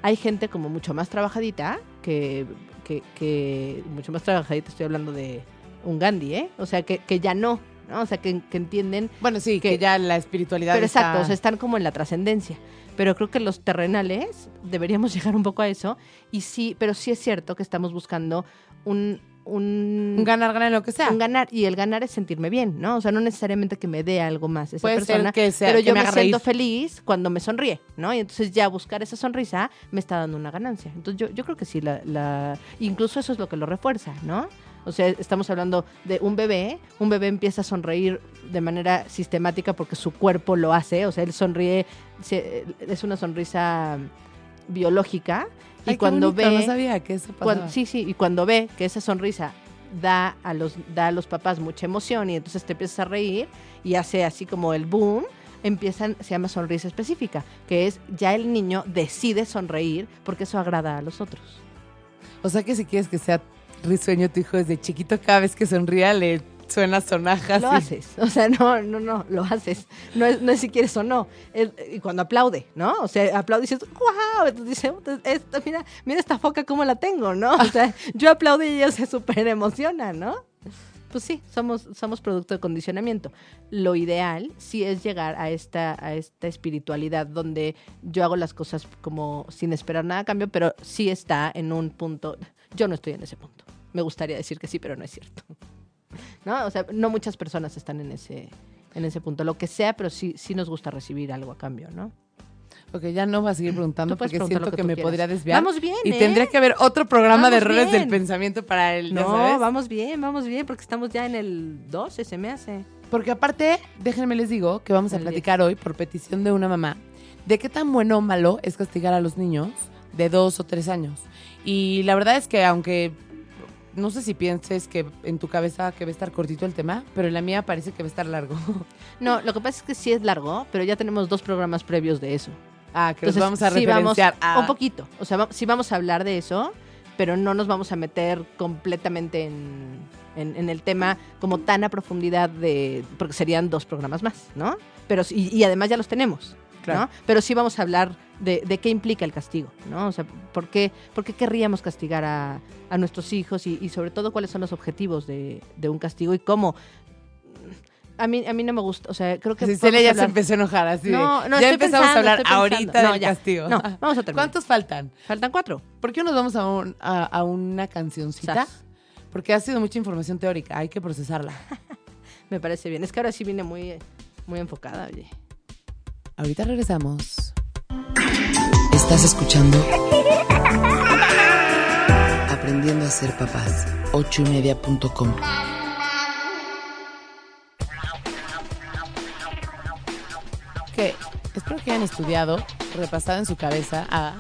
S4: Hay gente como mucho más trabajadita, que, que, que- mucho más trabajadita, estoy hablando de un Gandhi, ¿eh? O sea, que, que ya no, ¿no? O sea, que, que entienden
S3: Bueno, sí, que,
S4: Que-
S3: ya la espiritualidad
S4: Pero
S3: está-
S4: exacto, o sea, están como en la trascendencia. Pero creo que los terrenales deberíamos llegar un poco a eso. Y sí, pero sí es cierto que estamos buscando un, un,
S3: un ganar, ganar lo que sea.
S4: un ganar. Y el ganar es sentirme bien, ¿no? O sea, no necesariamente que me dé algo más esa
S3: Puede
S4: persona.
S3: ser que sea,
S4: pero
S3: que
S4: yo
S3: me
S4: me, siento feliz cuando me sonríe, ¿no? Y entonces ya buscar esa sonrisa me está dando una ganancia. Entonces yo, yo creo que sí, la, la, incluso eso es lo que lo refuerza, ¿no? O sea, estamos hablando de un bebé, un bebé empieza a sonreír de manera sistemática porque su cuerpo lo hace, o sea, él sonríe, es una sonrisa biológica y
S3: Ay,
S4: cuando
S3: bonito,
S4: ve
S3: No sabía que eso pasaba.
S4: cuando- sí, sí, y cuando ve que esa sonrisa da a los da a los papás mucha emoción y entonces te empiezas a reír y hace así como el boom, empiezan se llama sonrisa específica, que es ya el niño decide sonreír porque eso agrada a los otros.
S3: O sea que si quieres que sea risueño tu hijo desde chiquito, cada vez que sonría le Suena sonaja.
S4: lo
S3: sí.
S4: haces. O sea, no, no, no, lo haces. No es, no es si quieres o no. Es- y cuando aplaude, ¿no? O sea, aplaude y dices, wow. Entonces dice, "Esto, mira, mira esta foca cómo la tengo, ¿no? O sea, yo aplaudo y ella se súper emociona, ¿no? Pues sí, somos, somos producto de condicionamiento. Lo ideal sí es llegar a esta, a esta espiritualidad donde yo hago las cosas como sin esperar nada a cambio, pero sí está en un punto. Yo no estoy en ese punto. Me gustaría decir que sí, pero no es cierto. ¿No? O sea, no muchas personas están en ese, en ese punto. Lo que sea, pero sí, sí nos gusta recibir algo a cambio, ¿no?
S3: Ok, ya no voy a seguir preguntando porque siento
S4: que
S3: que, me
S4: quieras.
S3: podría desviar.
S4: Vamos bien,
S3: Y
S4: ¿eh?
S3: tendría que haber otro programa de errores
S4: bien.
S3: del pensamiento para el,
S4: No,
S3: sabes.
S4: vamos bien, vamos bien, porque estamos ya en el 12, se me hace.
S3: Porque aparte, déjenme les digo que vamos a platicar hoy, por petición de una mamá, de qué tan bueno o malo es castigar a los niños de dos o tres años. Y la verdad es que aunque no sé si pienses que en tu cabeza que va a estar cortito el tema, pero en la mía parece que va a estar largo.
S4: No, lo que pasa es que sí es largo, pero ya tenemos dos programas previos de eso.
S3: ah, que
S4: Entonces,
S3: vamos a
S4: sí vamos
S3: a-
S4: un poquito. O sea, sí vamos a hablar de eso, pero no nos vamos a meter completamente en, en- en el tema como tan a profundidad de. porque serían dos programas más, ¿no? Pero sí- y, y además ya los tenemos.
S3: Claro.
S4: ¿no? Pero sí vamos a hablar de, de qué implica el castigo, ¿no? O sea, ¿por qué, por qué querríamos castigar a, a nuestros hijos y, y sobre todo cuáles son los objetivos de, de un castigo y cómo. A mí, a mí no me gusta, o sea, creo que...
S3: Celia ya se
S4: hablar-
S3: empezó a enojar así. de,
S4: No, no,
S3: ya empezamos
S4: pensando,
S3: a hablar ahorita
S4: No,
S3: del
S4: ya.
S3: castigo.
S4: No, vamos a terminar.
S3: ¿Cuántos faltan?
S4: Faltan cuatro.
S3: ¿Por qué no nos vamos a, un- a, a una cancioncita?
S4: Sas.
S3: Porque ha sido mucha información teórica, hay que procesarla.
S4: Me parece bien. Es que ahora sí vine muy, muy enfocada, oye.
S3: Ahorita regresamos.
S2: Estás escuchando Aprendiendo a ser papás. ochoymedia.com.
S3: que espero que hayan estudiado, repasado en su cabeza a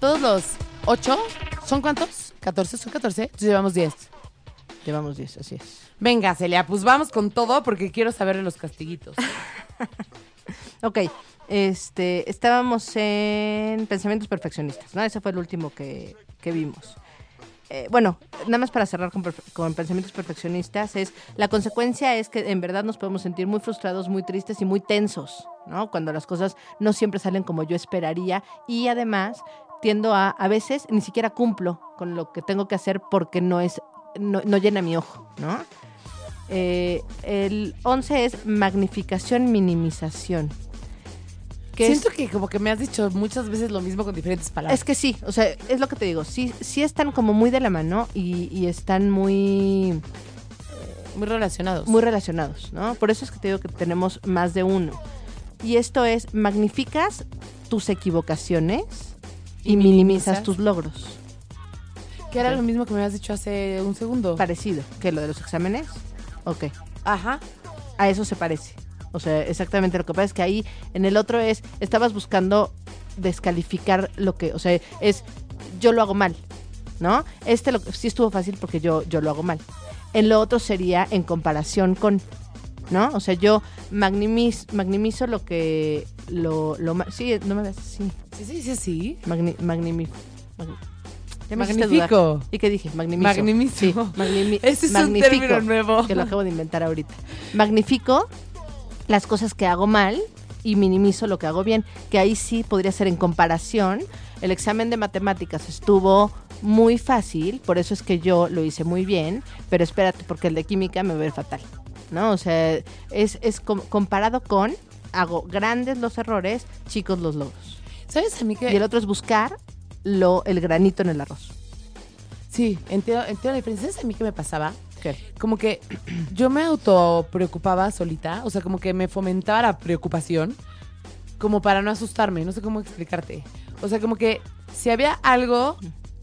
S3: todos los ocho. ¿Son cuántos? ¿14? ¿Son 14? Entonces llevamos 10.
S4: Llevamos diez, así es.
S3: Venga, Celia, pues vamos con todo porque quiero saber de los castiguitos.
S4: Ok, este, estábamos en pensamientos perfeccionistas, ¿no? Ese fue el último que, que vimos. Eh, bueno, nada más para cerrar con, pensamientos perfeccionistas, es la consecuencia es que en verdad nos podemos sentir muy frustrados, muy tristes y muy tensos, ¿no? Cuando las cosas no siempre salen como yo esperaría y además tiendo a, a veces ni siquiera cumplo con lo que tengo que hacer porque no es, no, no llena mi ojo, ¿no? Eh, el 11 es magnificación, minimización. Que es-
S3: Siento que como que me has dicho muchas veces lo mismo con diferentes palabras.
S4: es que sí, o sea, es lo que te digo, sí, sí están como muy de la mano y, y están muy,
S3: muy relacionados.
S4: muy relacionados, ¿no? Por eso es que te digo que tenemos más de uno. Y esto es, magnificas tus equivocaciones y,
S3: Y
S4: minimizas
S3: minimizas.
S4: tus logros.
S3: que era lo mismo que me habías dicho hace un segundo.
S4: Parecido, que lo de los exámenes. Ok,
S3: Ajá.
S4: a eso se parece. O sea, exactamente lo que pasa es que ahí en el otro es, estabas buscando descalificar lo que, o sea, es yo lo hago mal, ¿no? Este lo, sí estuvo fácil porque yo, yo lo hago mal. En lo otro sería en comparación con, ¿no? O sea, yo magnimiz, magnimizo lo que, lo, lo sí, no me ves, sí,
S3: Sí, sí, sí, sí.
S4: magni, magnimi- magni- ya me hiciste
S3: Magnifico.
S4: ¿Y qué dije? Magnimizo.
S3: Magnimizo.
S4: Sí, magnimi-
S3: Ese es un término nuevo.
S4: que lo acabo de inventar ahorita. Magnifico las cosas que hago mal y minimizo lo que hago bien, que ahí sí podría ser en comparación. El examen de matemáticas estuvo muy fácil, por eso es que yo lo hice muy bien, pero espérate, porque el de química me va a ver fatal, ¿no? O sea, es, es com- comparado con, hago grandes los errores, chicos los logros.
S3: ¿Sabes a mí que
S4: Y el otro es buscar lo, el granito en el arroz.
S3: Sí, entiendo, entiendo la diferencia. ¿Sabes a mí qué me pasaba?
S4: ¿Qué?
S3: Como que yo me auto preocupaba solita, o sea, como que me fomentaba la preocupación, como para no asustarme, no sé cómo explicarte. O sea, como que si había algo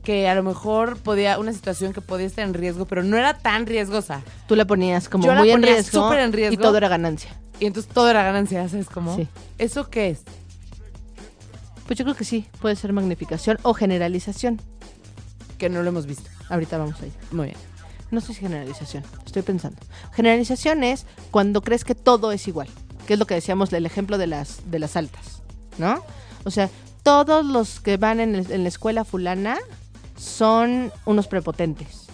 S3: que a lo mejor podía, una situación que podía estar en riesgo, pero no era tan riesgosa.
S4: Tú la ponías como
S3: Yo la
S4: muy en riesgo,
S3: súper en riesgo.
S4: y todo era ganancia.
S3: Y entonces todo era ganancia, ¿sabes cómo?
S4: Sí.
S3: ¿Eso qué es?
S4: Pues yo creo que sí, puede ser magnificación o generalización.
S3: Que no lo hemos visto.
S4: Ahorita vamos ahí.
S3: Muy bien.
S4: No sé si generalización, estoy pensando. Generalización es cuando crees que todo es igual, que es lo que decíamos, el ejemplo de las, de las altas, ¿no? O sea, todos los que van en, en la escuela fulana son unos prepotentes.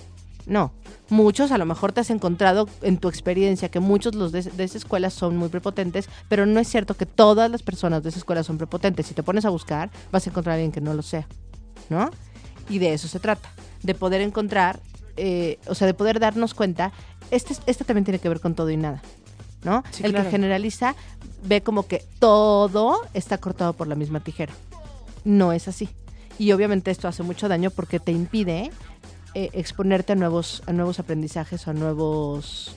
S4: No, Muchos a lo mejor te has encontrado en tu experiencia que muchos los de, de esa escuela son muy prepotentes, pero no es cierto que todas las personas de esa escuela son prepotentes. Si te pones a buscar, vas a encontrar a alguien que no lo sea, ¿no? Y de eso se trata, de poder encontrar, eh, o sea, de poder darnos cuenta, este, este también tiene que ver con todo y nada, ¿no?
S3: Sí,
S4: El
S3: claro.
S4: que generaliza ve como que todo está cortado por la misma tijera. No es así. Y obviamente esto hace mucho daño porque te impide eh, exponerte a nuevos, a nuevos aprendizajes o a nuevos...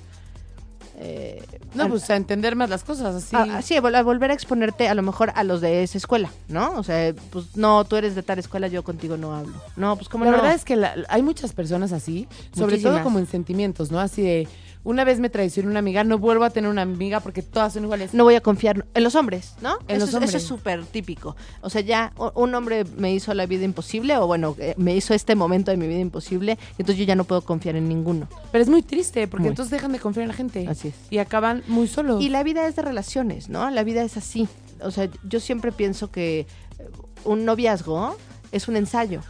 S4: eh,
S3: No, pues a entender más las cosas, así.
S4: a- a- volver a exponerte a lo mejor a los de esa escuela, ¿no? O sea, pues no, tú eres de tal escuela, yo contigo no hablo. No, pues como
S3: la
S4: no.
S3: verdad es que la- hay muchas personas así, sobre
S4: Muchísimas.
S3: todo como en sentimientos, ¿no? Así de, una vez me traicionó una amiga, no vuelvo a tener una amiga porque todas son iguales.
S4: no voy a confiar en los hombres, ¿no?
S3: En
S4: eso,
S3: los hombres.
S4: eso es súper típico. O sea, ya un hombre me hizo la vida imposible, o bueno, eh, me hizo este momento de mi vida imposible, entonces yo ya no puedo confiar en ninguno.
S3: Pero es muy triste porque
S4: Muy.
S3: entonces dejan de confiar en la gente.
S4: Así es.
S3: Y acaban muy solos.
S4: Y la vida es de relaciones, ¿no? La vida es así. O sea, yo siempre pienso que eh, un noviazgo es un ensayo.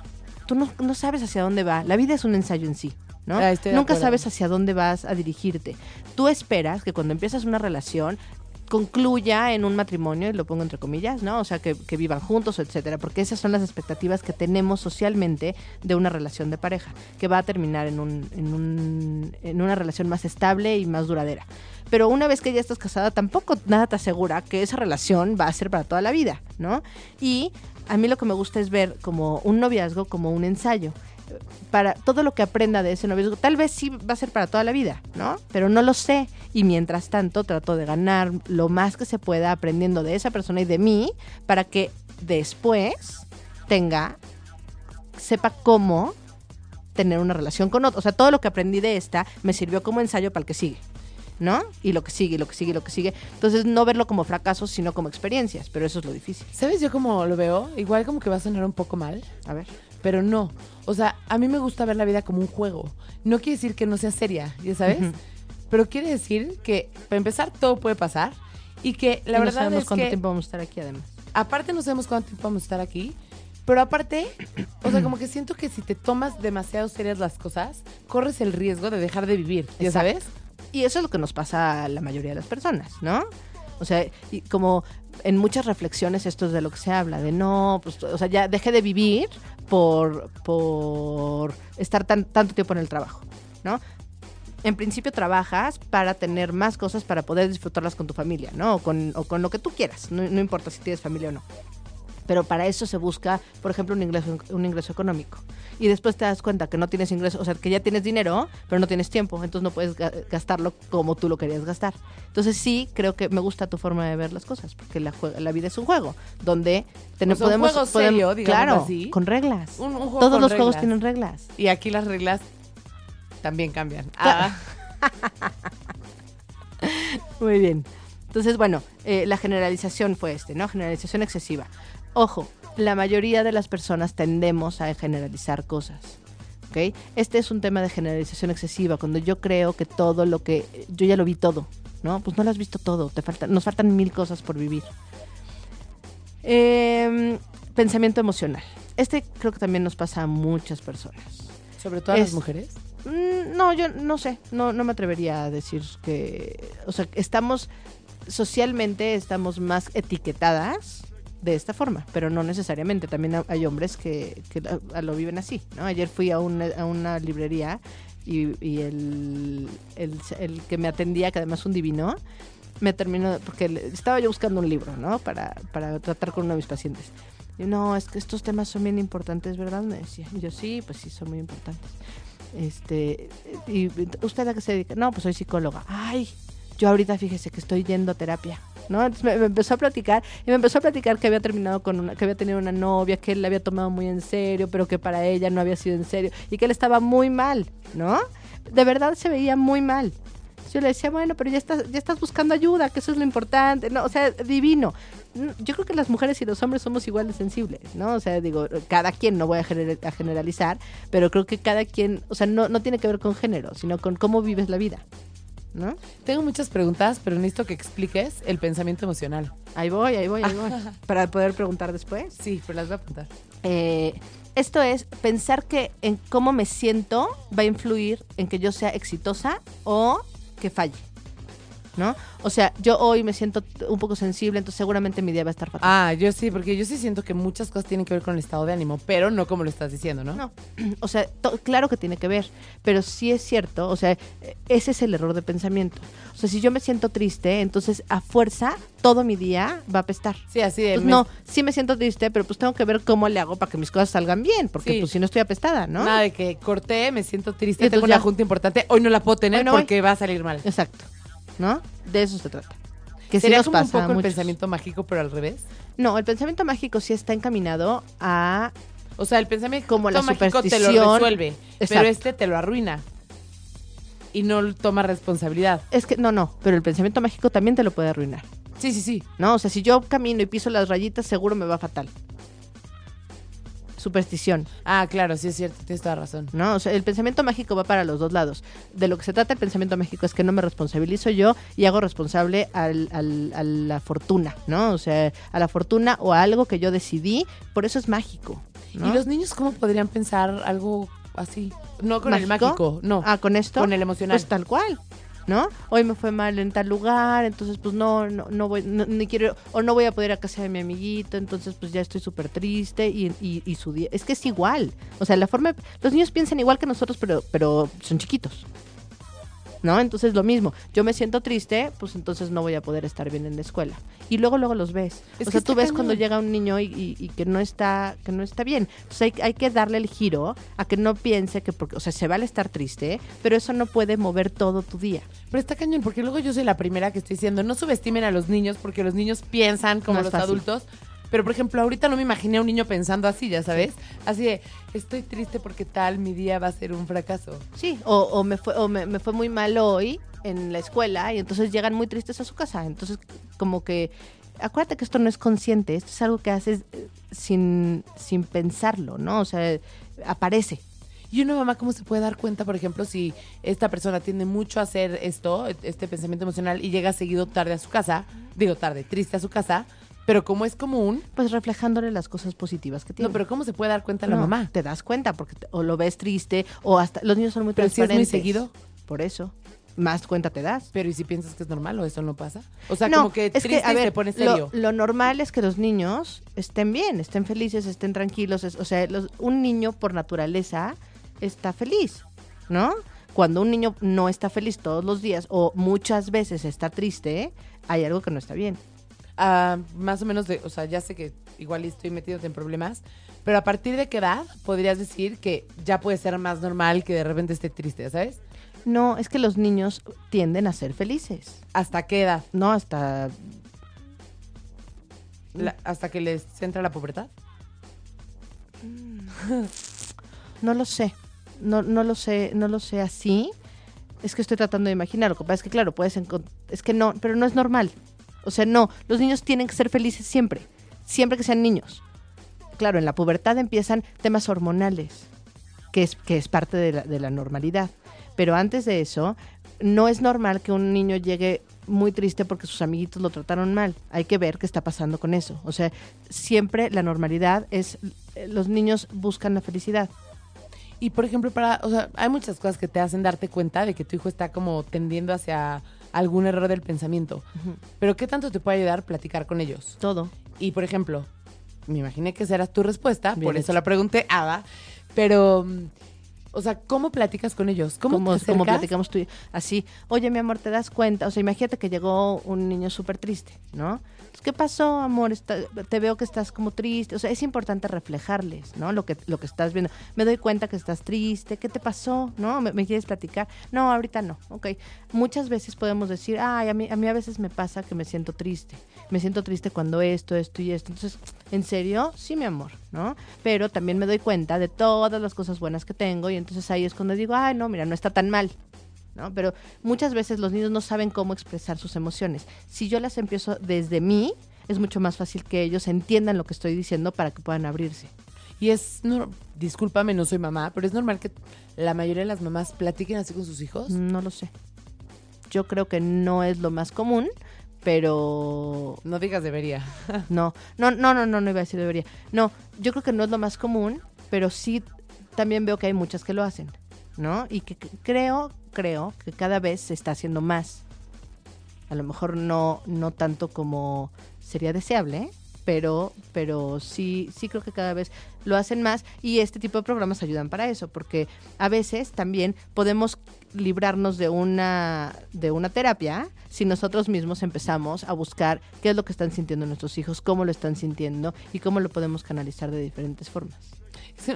S4: Tú no, no sabes hacia dónde va. La vida es un ensayo en sí, ¿no?
S3: Ah,
S4: Nunca sabes hacia dónde vas a dirigirte. Tú esperas que cuando empiezas una relación concluya en un matrimonio, y lo pongo entre comillas, ¿no? O sea, que, que vivan juntos, etcétera, porque esas son las expectativas que tenemos socialmente de una relación de pareja, que va a terminar en, un, en, un, en una relación más estable y más duradera. Pero una vez que ya estás casada, tampoco nada te asegura que esa relación va a ser para toda la vida, ¿no? Y a mí lo que me gusta es ver como un noviazgo como un ensayo para todo lo que aprenda de ese noviazgo, tal vez sí va a ser para toda la vida, ¿no? Pero no lo sé. Y mientras tanto trato de ganar lo más que se pueda aprendiendo de esa persona y de mí para que después tenga, sepa cómo tener una relación con otro. O sea, todo lo que aprendí de esta me sirvió como ensayo para el que sigue. ¿No? Y lo que sigue, y lo que sigue, y lo que sigue. Entonces, no verlo como fracasos, sino como experiencias. Pero eso es lo difícil.
S3: ¿Sabes yo cómo lo veo? Igual como que va a sonar un poco mal,
S4: A ver.
S3: pero no. O sea, a mí me gusta ver la vida como un juego. No quiere decir que no sea seria, ¿ya sabes? Pero quiere decir que, para empezar, todo puede pasar. Y que la
S4: Y no
S3: verdad
S4: sabemos
S3: es
S4: cuánto
S3: que,
S4: tiempo vamos a estar aquí, además.
S3: aparte no sabemos cuánto tiempo vamos a estar aquí, pero aparte, o sea, como que siento que si te tomas demasiado serias las cosas, corres el riesgo de dejar de vivir, ¿ya
S4: Exacto.
S3: sabes?
S4: Y eso es lo que nos pasa a la mayoría de las personas, ¿no? O sea, y como en muchas reflexiones esto es de lo que se habla, de no, pues, o sea, ya dejé de vivir por, por estar tan, tanto tiempo en el trabajo, ¿no? En principio trabajas para tener más cosas para poder disfrutarlas con tu familia, ¿no? O con, o con lo que tú quieras, no, no importa si tienes familia o no. Pero para eso se busca, por ejemplo, un ingreso, un ingreso económico. Y después te das cuenta que no tienes ingreso, o sea, que ya tienes dinero, pero no tienes tiempo, entonces no puedes ga- gastarlo como tú lo querías gastar. Entonces sí, creo que me gusta tu forma de ver las cosas, porque la, la vida es un juego, donde ten-
S3: O sea, un juego serio, digamos
S4: claro,
S3: así.
S4: con reglas.
S3: Un- un juego
S4: Todos
S3: con
S4: los juegos tienen reglas.
S3: Y aquí las reglas también cambian. Ah,
S4: Muy bien. Entonces, bueno, eh, la generalización fue este, ¿no? Generalización excesiva. Ojo, la mayoría de las personas tendemos a generalizar cosas. Este es un tema de generalización excesiva, cuando yo creo que todo lo que. Yo ya lo vi todo, ¿no? Pues no lo has visto todo, te falta, nos faltan mil cosas por vivir. Em, pensamiento emocional. Este creo que también nos pasa a muchas personas.
S3: sobre todo a
S4: Es-
S3: las mujeres.
S4: Mm, No, yo no sé, no, no me atrevería a decir que, o sea, estamos socialmente estamos más etiquetadas de esta forma, pero no necesariamente. También ha- hay hombres que, que la- lo viven así. Ayer fui a una, librería y, el, el, que me atendía, que además es un divino, me terminó, porque estaba yo buscando un libro, ¿no? Para, para tratar con uno de mis pacientes. No, es que estos temas son bien importantes, ¿verdad? Me decía. Y yo, sí, pues sí, son muy importantes. Este, y usted a qué se dedica? No, pues soy psicóloga. Ay, yo ahorita fíjese que estoy yendo a terapia. ¿no? Entonces me, empezó a platicar y me empezó a platicar que había terminado con una, que había tenido una novia, que él la había tomado muy en serio, pero que para ella no había sido en serio y que él estaba muy mal, ¿no? De verdad se veía muy mal. Yo le decía, bueno, pero ya estás, ya estás buscando ayuda, que eso es lo importante, ¿no? O sea, divino. Mm, Yo creo que las mujeres y los hombres somos igual de sensibles, ¿no? O sea, digo, cada quien, no voy a, a generalizar, pero creo que cada quien, o sea, no, no tiene que ver con género, sino con cómo vives la vida. ¿No?
S3: Tengo muchas preguntas, pero necesito que expliques el pensamiento emocional.
S4: Ahí voy, ahí voy, ahí voy. Para poder preguntar después.
S3: Sí, pero las voy a apuntar.
S4: Eh, esto es pensar que en cómo me siento va a influir en que yo sea exitosa o que falle. ¿No? O sea, yo hoy me siento un poco sensible, entonces seguramente mi día va a estar fatal.
S3: Ah, yo sí, porque yo sí siento que muchas cosas tienen que ver con el estado de ánimo, pero no como lo estás diciendo, ¿no?
S4: No, o sea, claro que tiene que ver, pero sí es cierto, o sea, ese es el error de pensamiento. O sea, si yo me siento triste, entonces a fuerza todo mi día va a apestar.
S3: Sí, así de...
S4: Pues no, sí me siento triste, pero pues tengo que ver cómo le hago para que mis cosas salgan bien, porque
S3: Sí.
S4: pues si no estoy apestada, ¿no?
S3: Nada de que corté, me siento triste, tengo una
S4: ya-
S3: junta importante, hoy no la puedo tener
S4: voy.
S3: porque va a salir mal.
S4: Exacto, ¿no? De eso se trata. Que sí nos
S3: como un
S4: pasa a
S3: poco el pensamiento mágico, pero al revés.
S4: No, el pensamiento mágico sí está encaminado a
S3: O sea, el pensamiento
S4: Como la
S3: mágico te lo resuelve, pero este te lo arruina. Y no toma responsabilidad.
S4: es que no, no, pero el pensamiento mágico también te lo puede arruinar,
S3: Sí, sí, sí.
S4: ¿no? O sea, si yo camino y piso las rayitas, seguro me va fatal. Superstición,
S3: Ah, claro, sí es cierto, tienes toda razón.
S4: ¿no? O sea, el pensamiento mágico va para los dos lados. De lo que se trata el pensamiento mágico es que no me responsabilizo yo y hago responsable al- al- a la fortuna, ¿no? O sea, a la fortuna o a algo que yo decidí, por eso es mágico. ¿no?
S3: ¿Y los niños cómo podrían pensar algo así? No con el
S4: ¿Mágico?
S3: mágico, no.
S4: Ah, con esto.
S3: Con el emocional.
S4: Pues tal cual. ¿No? Hoy me fue mal en tal lugar, entonces pues no, no, no voy, no- ni quiero, o no voy a poder ir a casa de mi amiguito, entonces pues ya estoy súper triste y, y, y su día, es que es igual, o sea, la forma, los niños piensan igual que nosotros, pero, pero son chiquitos, ¿no? Entonces lo mismo, yo me siento triste, pues entonces no voy a poder estar bien en la escuela. Y luego, luego los ves.
S3: Es
S4: o sea, tú ves
S3: cañón.
S4: cuando llega un niño y, y- y que no está, que no está bien. Entonces hay, hay que darle el giro a que no piense que porque, o sea, se vale estar triste, pero eso no puede mover todo tu día.
S3: Pero está cañón, porque luego yo soy la primera que estoy diciendo, no subestimen a los niños porque los niños piensan como
S4: No
S3: los
S4: fácil.
S3: adultos. Pero, por ejemplo, ahorita no me imaginé a un niño pensando así, ya sabes. Así de, estoy triste porque tal, mi día va a ser un fracaso.
S4: Sí, o, o me fue, o me, me fue muy mal hoy en la escuela y entonces llegan muy tristes a su casa. Entonces, como que, acuérdate que esto no es consciente, esto es algo que haces eh, sin, sin pensarlo, ¿no? O sea, aparece.
S3: Y una mamá, ¿cómo se puede dar cuenta, por ejemplo, si esta persona tiende mucho a hacer esto, este pensamiento emocional, y llega seguido tarde a su casa? Digo, tarde, triste a su casa, pero como es común,
S4: Pues reflejándole las cosas positivas que tiene.
S3: no, pero ¿cómo se puede dar cuenta la
S4: No,
S3: mamá?
S4: Te das cuenta porque te- o lo ves triste o hasta los niños son muy
S3: Pero si es muy
S4: transparentes.
S3: seguido.
S4: Por eso, más cuenta te das.
S3: Pero ¿y si piensas que es normal o eso no pasa? O sea,
S4: no,
S3: como que
S4: es
S3: triste
S4: que, a ver,
S3: se pone
S4: lo-
S3: serio.
S4: Lo, normal es que los niños estén bien, estén felices, estén tranquilos. es- o sea, los- un niño por naturaleza está feliz, ¿no? Cuando un niño no está feliz todos los días o muchas veces está triste, hay algo que no está bien.
S3: Más o menos de, o sea, ya sé que igual estoy metiéndote en problemas, pero a partir de qué edad podrías decir que ya puede ser más normal que de repente esté triste, ¿sabes?
S4: No, es que los niños tienden a ser felices,
S3: ¿Hasta qué edad?
S4: ¿no? Hasta
S3: La- ¿Hasta que les entra la pubertad?
S4: No lo sé. No, no lo sé, no lo sé así. Es que estoy tratando de imaginar. Lo que pasa es que, claro, puedes encontrar. Es que no, pero no es normal. O sea, no. Los niños tienen que ser felices siempre. Siempre que sean niños. Claro, en la pubertad empiezan temas hormonales, que es, que es parte de la, de la normalidad. Pero antes de eso, no es normal que un niño llegue muy triste porque sus amiguitos lo trataron mal. Hay que ver qué está pasando con eso. O sea, siempre la normalidad es. eh, Los niños buscan la felicidad.
S3: Y por ejemplo, para, o sea, hay muchas cosas que te hacen darte cuenta de que tu hijo está como tendiendo hacia algún error del pensamiento. Pero ¿qué tanto te puede ayudar platicar con ellos?
S4: Todo.
S3: Y por ejemplo, me imaginé que esa era tu respuesta,
S4: Bien
S3: por eso la pregunté, Ada. Pero, mm, o sea, ¿cómo platicas con ellos? ¿Cómo
S4: como,
S3: te
S4: como platicamos tú así, oye mi amor, te das cuenta, o sea, imagínate que llegó un niño súper triste, ¿no? ¿Qué pasó, amor? Está- te veo que estás como triste, o sea, es importante reflejarles, ¿no? Lo que, lo que estás viendo. Me doy cuenta que estás triste, ¿qué te pasó? ¿No? ¿Me, me quieres platicar? No, ahorita no, ok. Muchas veces podemos decir, ay, a mí, a mí a veces me pasa que me siento triste, me siento triste cuando esto, esto y esto. Entonces, ¿en serio? Sí, mi amor, ¿no? Pero también me doy cuenta de todas las cosas buenas que tengo y entonces ahí es cuando digo, ay, no, mira, no está tan mal. ¿no? Pero muchas veces los niños no saben cómo expresar sus emociones. Si yo las empiezo desde mí, es mucho más fácil que ellos entiendan lo que estoy diciendo para que puedan abrirse.
S3: Y es, no, discúlpame, no soy mamá, pero es normal que la mayoría de las mamás platiquen así con sus hijos.
S4: No lo sé. yo creo que no es lo más común, pero
S3: No digas debería.
S4: no, no, no, no, no, no iba a decir debería. No, yo creo que no es lo más común, pero sí también veo que hay muchas que lo hacen, ¿no? Y que que creo, creo que cada vez se está haciendo más. A lo mejor no, no tanto como sería deseable, pero, pero sí, sí creo que cada vez lo hacen más y este tipo de programas ayudan para eso, porque a veces también podemos librarnos de una, de una terapia si nosotros mismos empezamos a buscar qué es lo que están sintiendo nuestros hijos, cómo lo están sintiendo y cómo lo podemos canalizar de diferentes formas.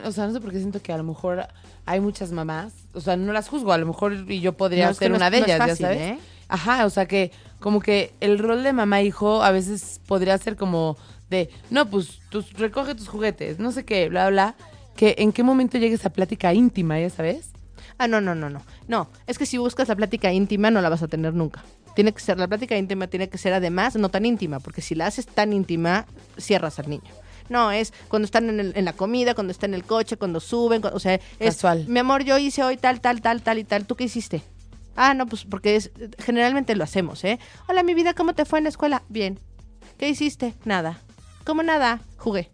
S3: O sea, no sé por qué siento que a lo mejor hay muchas mamás, o sea, no las juzgo, a lo mejor y yo podría
S4: No,
S3: ser
S4: no es-
S3: una de
S4: no
S3: ellas,
S4: fácil,
S3: ya sabes.
S4: ¿eh?
S3: Ajá, o sea que como que el rol de mamá e hijo a veces podría ser como de, no, pues tú recoge tus juguetes, no sé qué, bla, bla, que en qué momento llega esa plática íntima, ya sabes.
S4: Ah, no, no, no, no. No, es que si buscas la plática íntima no la vas a tener nunca. Tiene que ser, la plática íntima tiene que ser además no tan íntima, porque si la haces tan íntima, cierras al niño. No, es cuando están en, el- en la comida, cuando están en el coche, cuando suben, cu- o sea, es,
S3: Casual.
S4: mi amor, yo hice hoy tal, tal, tal, tal y tal, ¿tú qué hiciste? Ah, no, pues porque es, generalmente lo hacemos, ¿eh? Hola, mi vida, ¿cómo te fue en la escuela? Bien. ¿Qué hiciste? Nada. ¿Cómo nada? Jugué.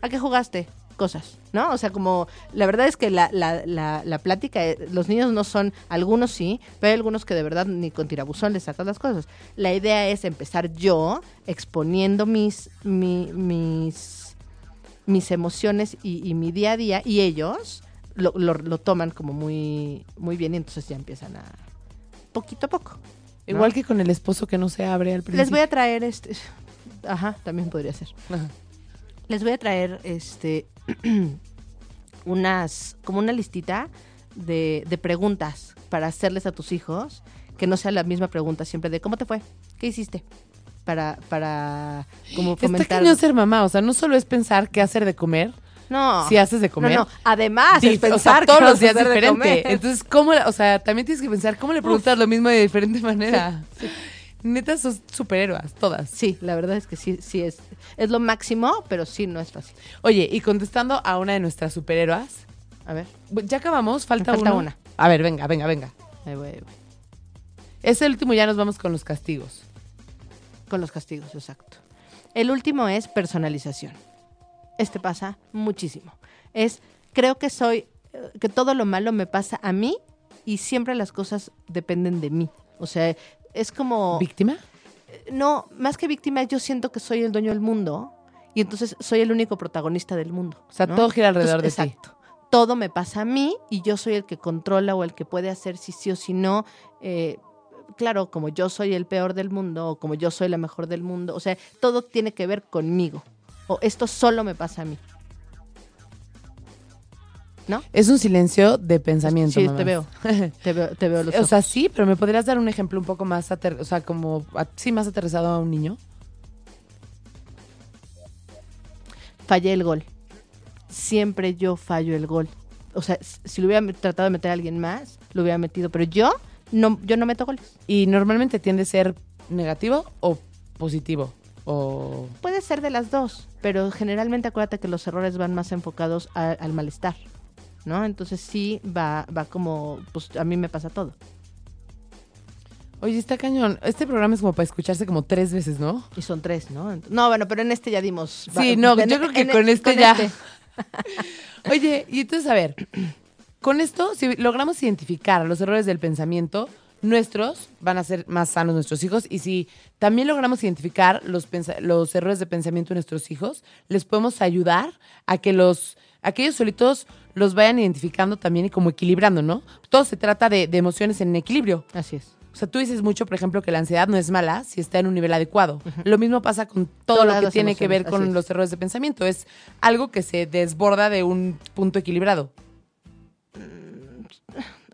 S4: ¿A qué jugaste? Cosas, ¿no? O sea, como la verdad es que la, la, la, la plática, eh, los niños no son, algunos sí, pero hay algunos que de verdad ni con tirabuzón les sacas las cosas. La idea es empezar yo exponiendo mis, mi- mis, mis emociones y, y mi día a día y ellos lo, lo, lo toman como muy, muy bien y entonces ya empiezan a poquito a poco.
S3: Igual que con el esposo que no se abre al principio.
S4: Les voy a traer este. Ajá, también podría ser.
S3: Ajá.
S4: Les voy a traer este unas, como una listita de, de preguntas para hacerles a tus hijos, que no sea la misma pregunta siempre de ¿cómo te fue? ¿Qué hiciste? Para, para como
S3: Está
S4: fomentar.
S3: cañón ser mamá, o sea, no solo es pensar qué hacer de comer,
S4: No.
S3: si haces de comer.
S4: No, no. Además, es
S3: Dif- o sea,
S4: pensar
S3: todos los días diferente. Entonces, ¿cómo? la- o sea, también tienes que pensar cómo le preguntas lo mismo de diferente manera. Neta, sos superhéroes, todas.
S4: Sí, la verdad es que sí, sí es. Es lo máximo, pero sí no es fácil.
S3: Oye, y contestando a una de nuestras superhéroes,
S4: A ver,
S3: ya acabamos, falta,
S4: Me falta
S3: uno.
S4: una.
S3: A ver, venga, venga, venga.
S4: ahí voy, ahí voy.
S3: Es el último, ya nos vamos con los castigos.
S4: Con los castigos, exacto. El último es personalización. Este pasa muchísimo. Es, creo que soy, que todo lo malo me pasa a mí y siempre las cosas dependen de mí. O sea, es como...
S3: ¿Víctima?
S4: No, más que víctima, yo siento que soy el dueño del mundo y entonces soy el único protagonista del mundo.
S3: O sea, todo gira alrededor
S4: Entonces,
S3: de ti.
S4: Exacto. Todo me pasa a mí y yo soy el que controla o el que puede hacer si sí o si no. Eh, claro, como yo soy el peor del mundo o como yo soy la mejor del mundo. O sea, todo tiene que ver conmigo. O esto solo me pasa a mí. ¿No?
S3: Es un silencio de pensamiento.
S4: Sí, te veo. Te veo, te veo los
S3: O
S4: ojos.
S3: sea, sí, pero ¿me podrías dar un ejemplo un poco más, ater- o sea, como, sí, más aterrizado a un niño?
S4: fallé el gol. Siempre yo fallo el gol. O sea, si lo hubiera tratado de meter a alguien más, lo hubiera metido. Pero yo no, yo no meto goles.
S3: Y normalmente tiende a ser negativo o positivo. O...
S4: Puede ser de las dos, pero generalmente acuérdate que los errores van más enfocados a- al malestar, ¿no? Entonces sí va, va como, pues a mí me pasa todo.
S3: Oye, está cañón. Este programa es como para escucharse como tres veces, ¿no?
S4: Y son tres, ¿no? No, bueno, pero en este ya dimos.
S3: Sí, no, yo creo que con este
S4: con
S3: ya.
S4: este.
S3: Oye, y entonces, a ver, con esto, si logramos identificar los errores del pensamiento, nuestros van a ser más sanos nuestros hijos. Y si también logramos identificar los, los errores de pensamiento de nuestros hijos, les podemos ayudar a que los, a que ellos solitos los vayan identificando también y como equilibrando, ¿no? Todo se trata de, de emociones en equilibrio.
S4: Así es.
S3: O sea, tú dices mucho, por ejemplo, que la ansiedad no es mala si está en un nivel adecuado. Lo mismo pasa con todo
S4: Todas
S3: lo que tiene que ver con los errores de pensamiento. Es algo que se desborda de un punto equilibrado.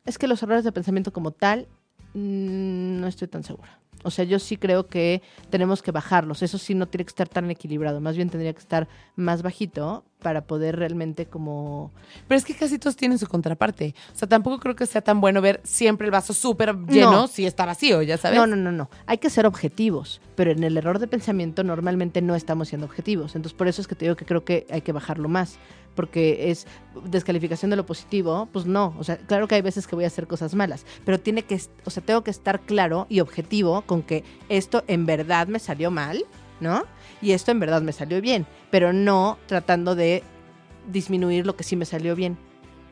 S4: Es que los errores de pensamiento como tal, mm, no estoy tan segura. O sea, yo sí creo que tenemos que bajarlos. Eso sí no tiene que estar tan equilibrado. Más bien tendría que estar más bajito para poder realmente como...
S3: Pero es que casi todos tienen su contraparte. O sea, tampoco creo que sea tan bueno ver siempre el vaso súper lleno
S4: No.
S3: si está vacío, ya sabes.
S4: No, no, no, no. Hay que ser objetivos, pero en el error de pensamiento normalmente no estamos siendo objetivos. Entonces, por eso es que te digo que creo que hay que bajarlo más, porque es descalificación de lo positivo, pues no. O sea, claro que hay veces que voy a hacer cosas malas, pero tiene que, o sea, tengo que estar claro y objetivo con que esto en verdad me salió mal, ¿no? Y esto en verdad me salió bien, pero no tratando de disminuir lo que sí me salió bien.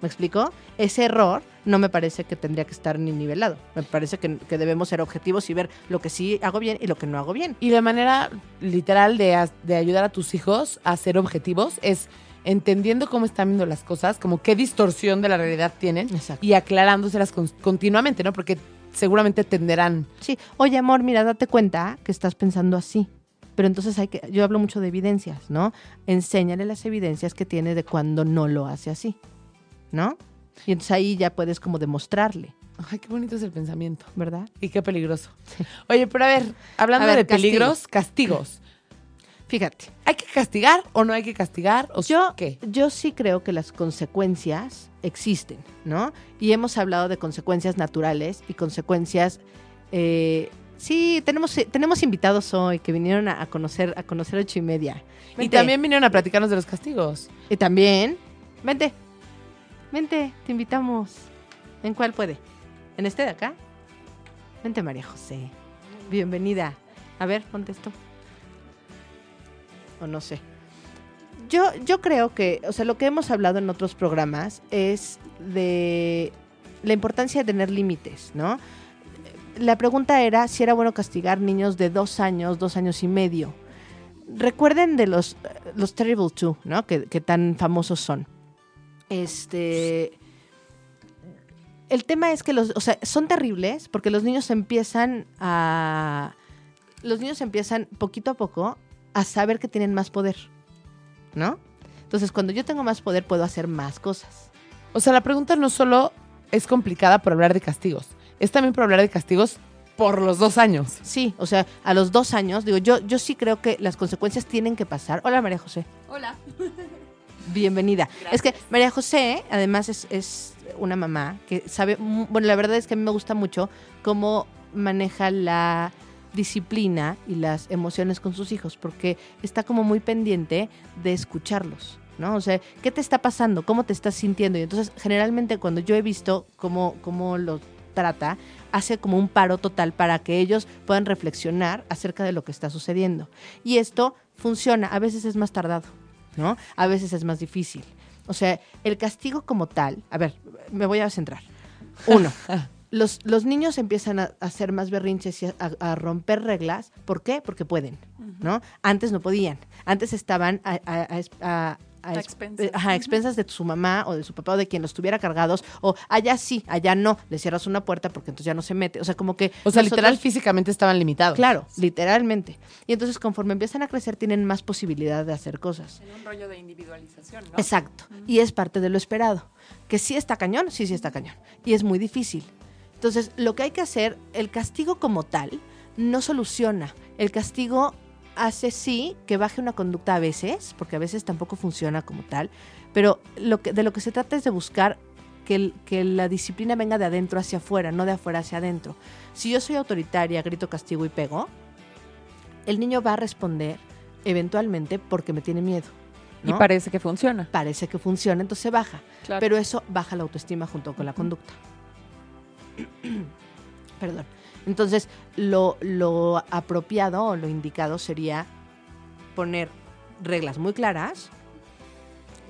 S4: ¿Me explico? Ese error no me parece que tendría que estar ni nivelado. Me parece que, que debemos ser objetivos y ver lo que sí hago bien y lo que no hago bien.
S3: Y la manera literal de, de ayudar a tus hijos a ser objetivos es entendiendo cómo están viendo las cosas, como qué distorsión de la realidad tienen
S4: Exacto.
S3: y aclarándoselas con- continuamente, ¿no? Porque seguramente tenderán.
S4: Sí, oye amor, mira, date cuenta que estás pensando así. Pero entonces hay que, yo hablo mucho de evidencias, ¿no? Enséñale las evidencias que tiene de cuando no lo hace así, ¿no? Y entonces ahí ya puedes como demostrarle,
S3: Ay, qué bonito es el pensamiento.
S4: ¿verdad?
S3: Y qué peligroso. Oye, pero a ver, hablando
S4: A ver,
S3: de
S4: castigo.
S3: peligros, castigos.
S4: Fíjate,
S3: ¿Hay que castigar o no hay que castigar? ¿O
S4: yo,
S3: qué?
S4: yo sí creo que las consecuencias existen, ¿no? Y hemos hablado de consecuencias naturales y consecuencias... eh, sí, tenemos, tenemos invitados hoy que vinieron a, a conocer a conocer ocho y media.
S3: Y también vinieron a platicarnos de los castigos.
S4: Y también, vente, vente, te invitamos. ¿En cuál puede? ¿En este de acá? Vente, María José. Bienvenida. A ver, contesto. O no sé. Yo, yo creo que, o sea, lo que hemos hablado en otros programas es de la importancia de tener límites, ¿no? La pregunta era si era bueno castigar niños de dos años, dos años y medio. Recuerden de los, los Terrible Two, ¿no? Que, que tan famosos son. Este. El tema es que los, o sea, son terribles porque los niños empiezan a. Los niños empiezan poquito a poco a saber que tienen más poder, ¿no? Entonces, cuando yo tengo más poder, puedo hacer más cosas.
S3: O sea, la pregunta no solo es complicada por hablar de castigos, es también por hablar de castigos por los dos años.
S4: Sí, o sea, a los dos años, digo, yo, yo sí creo que las consecuencias tienen que pasar. Hola, María José.
S5: Hola.
S4: Bienvenida. Es que María José, además, es, es una mamá que sabe, bueno, la verdad es que a mí me gusta mucho cómo maneja la disciplina y las emociones con sus hijos, porque está como muy pendiente de escucharlos, ¿no? O sea, ¿qué te está pasando? ¿Cómo te estás sintiendo? Y entonces, generalmente, cuando yo he visto cómo, cómo lo trata, hace como un paro total para que ellos puedan reflexionar acerca de lo que está sucediendo. Y esto funciona, a veces es más tardado, ¿no? A veces es más difícil. O sea, el castigo como tal, a ver, me voy a centrar. Uno, los, los niños empiezan a, a hacer más berrinches y a, a romper reglas. ¿Por qué? Porque pueden, ¿no? Antes no podían. Antes estaban a, a-
S5: expensas.
S4: eh, ajá, a expensas de su mamá o de su papá o de quien los tuviera cargados. O allá sí, allá no. Le cierras una puerta porque entonces ya no se mete. O sea, como que...
S3: O sea,
S4: nosotros-
S3: literal, físicamente estaban limitados.
S4: Claro, literalmente. Y entonces conforme empiezan a crecer tienen más posibilidad de hacer cosas.
S5: En un rollo de individualización, ¿no?
S4: Exacto. Y es parte de lo esperado. Que sí está cañón, sí, sí está cañón. Y es muy difícil. Entonces, lo que hay que hacer, el castigo como tal, no soluciona. El castigo hace sí que baje una conducta a veces, porque a veces tampoco funciona como tal, pero lo que, de lo que se trata es de buscar que, el- que la disciplina venga de adentro hacia afuera, no de afuera hacia adentro. Si yo soy autoritaria, grito, castigo y pego, el niño va a responder eventualmente porque me tiene miedo.
S5: Y parece que funciona.
S4: parece que funciona, entonces baja.
S5: Claro.
S4: Pero eso baja la autoestima junto con la conducta. Perdón. Entonces, lo, lo apropiado o lo indicado sería poner reglas muy claras,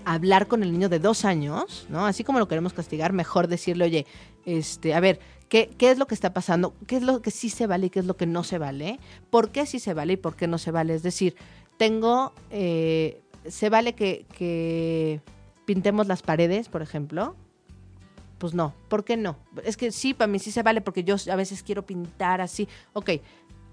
S4: hablar con el niño de dos años, ¿no? Así como lo queremos castigar, mejor decirle, oye, este, a ver, ¿qué, ¿qué es lo que está pasando? ¿Qué es lo que sí se vale y qué es lo que no se vale? ¿Por qué sí se vale y por qué no se vale? Es decir, tengo, eh, se vale que, que pintemos las paredes, por ejemplo. Pues no, ¿por qué no? Es que sí, para mí sí se vale porque yo a veces quiero pintar así. Ok,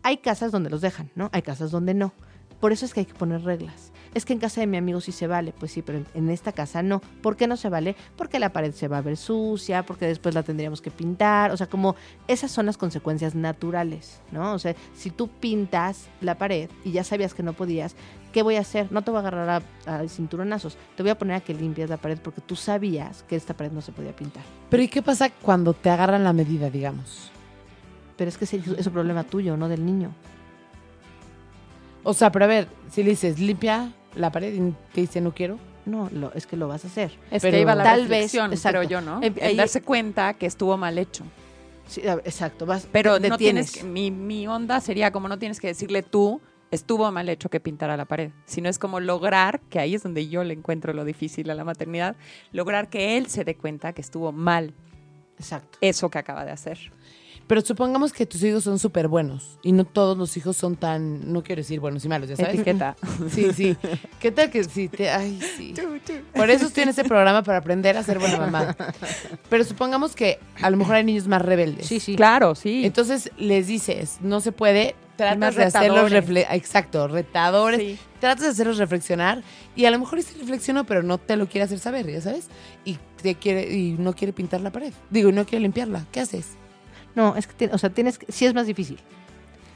S4: hay casas donde los dejan, ¿no? Hay casas donde no. Por eso es que hay que poner reglas. Es que en casa de mi amigo sí se vale, pues sí, pero en, esta casa no. ¿Por qué no se vale? Porque la pared se va a ver sucia, porque después la tendríamos que pintar. O sea, como esas son las consecuencias naturales, ¿no? O sea, si tú pintas la pared y ya sabías que no podías, ¿Qué voy a hacer? No te voy a agarrar a, a cinturonazos. Te voy a poner a que limpies la pared porque tú sabías que esta pared no se podía pintar.
S3: Pero ¿y qué pasa cuando te agarran la medida, digamos?
S4: Pero es que ese es un problema tuyo, no del niño.
S3: O sea, pero a ver, si le dices limpia la pared y te dice no quiero.
S4: No, lo, es que lo vas a hacer.
S5: Es
S3: Pero
S5: que iba la
S4: tal vez, exacto.
S5: creo yo, ¿no?
S4: Eh,
S5: El
S4: ahí-
S5: darse cuenta que estuvo mal hecho.
S4: Sí, exacto. Vas,
S5: Pero no tienes que, mi, mi onda sería como no tienes que decirle tú, estuvo mal hecho que pintara la pared, sino es como lograr, que ahí es donde yo le encuentro lo difícil a la maternidad, lograr que él se dé cuenta que estuvo mal
S4: Exacto.
S5: eso que acaba de hacer.
S3: Pero supongamos que tus hijos son súper buenos y no todos los hijos son tan, no quiero decir buenos y malos, ya sabes.
S5: Etiqueta.
S3: Sí, sí. ¿Qué tal que sí te, ay, sí. Por eso tienes ese programa para aprender a ser buena mamá. Pero supongamos que a lo mejor hay niños más rebeldes.
S4: Sí, sí.
S5: Claro, sí.
S3: Entonces les dices, no se puede, tratas
S5: más
S3: de hacerlos exacto, retadores,
S5: Sí.
S3: tratas de hacerlos reflexionar y a lo mejor sí reflexionó, pero no te lo quiere hacer saber, ya sabes, y te quiere y no quiere pintar la pared. Digo, y no quiere limpiarla. ¿Qué haces?
S4: No, es que, o sea, tienes que, sí es más difícil.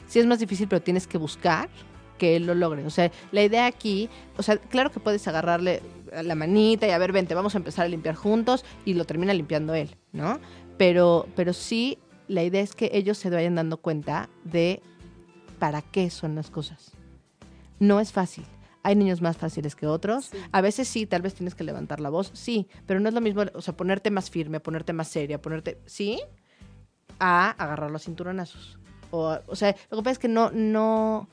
S4: Sí es más difícil, pero tienes que buscar que él lo logre. O sea, la idea aquí, o sea, claro que puedes agarrarle la manita y a ver, vente, vamos a empezar a limpiar juntos y lo termina limpiando él, ¿no? Pero, pero sí, la idea es que ellos se vayan dando cuenta de para qué son las cosas. No es fácil. Hay niños más fáciles que otros. A veces sí, tal vez tienes que levantar la voz, sí, pero no es lo mismo, o sea, ponerte más firme, ponerte más seria, ponerte, sí, a agarrar los cinturonazos. O, o sea, lo que pasa es que no, no,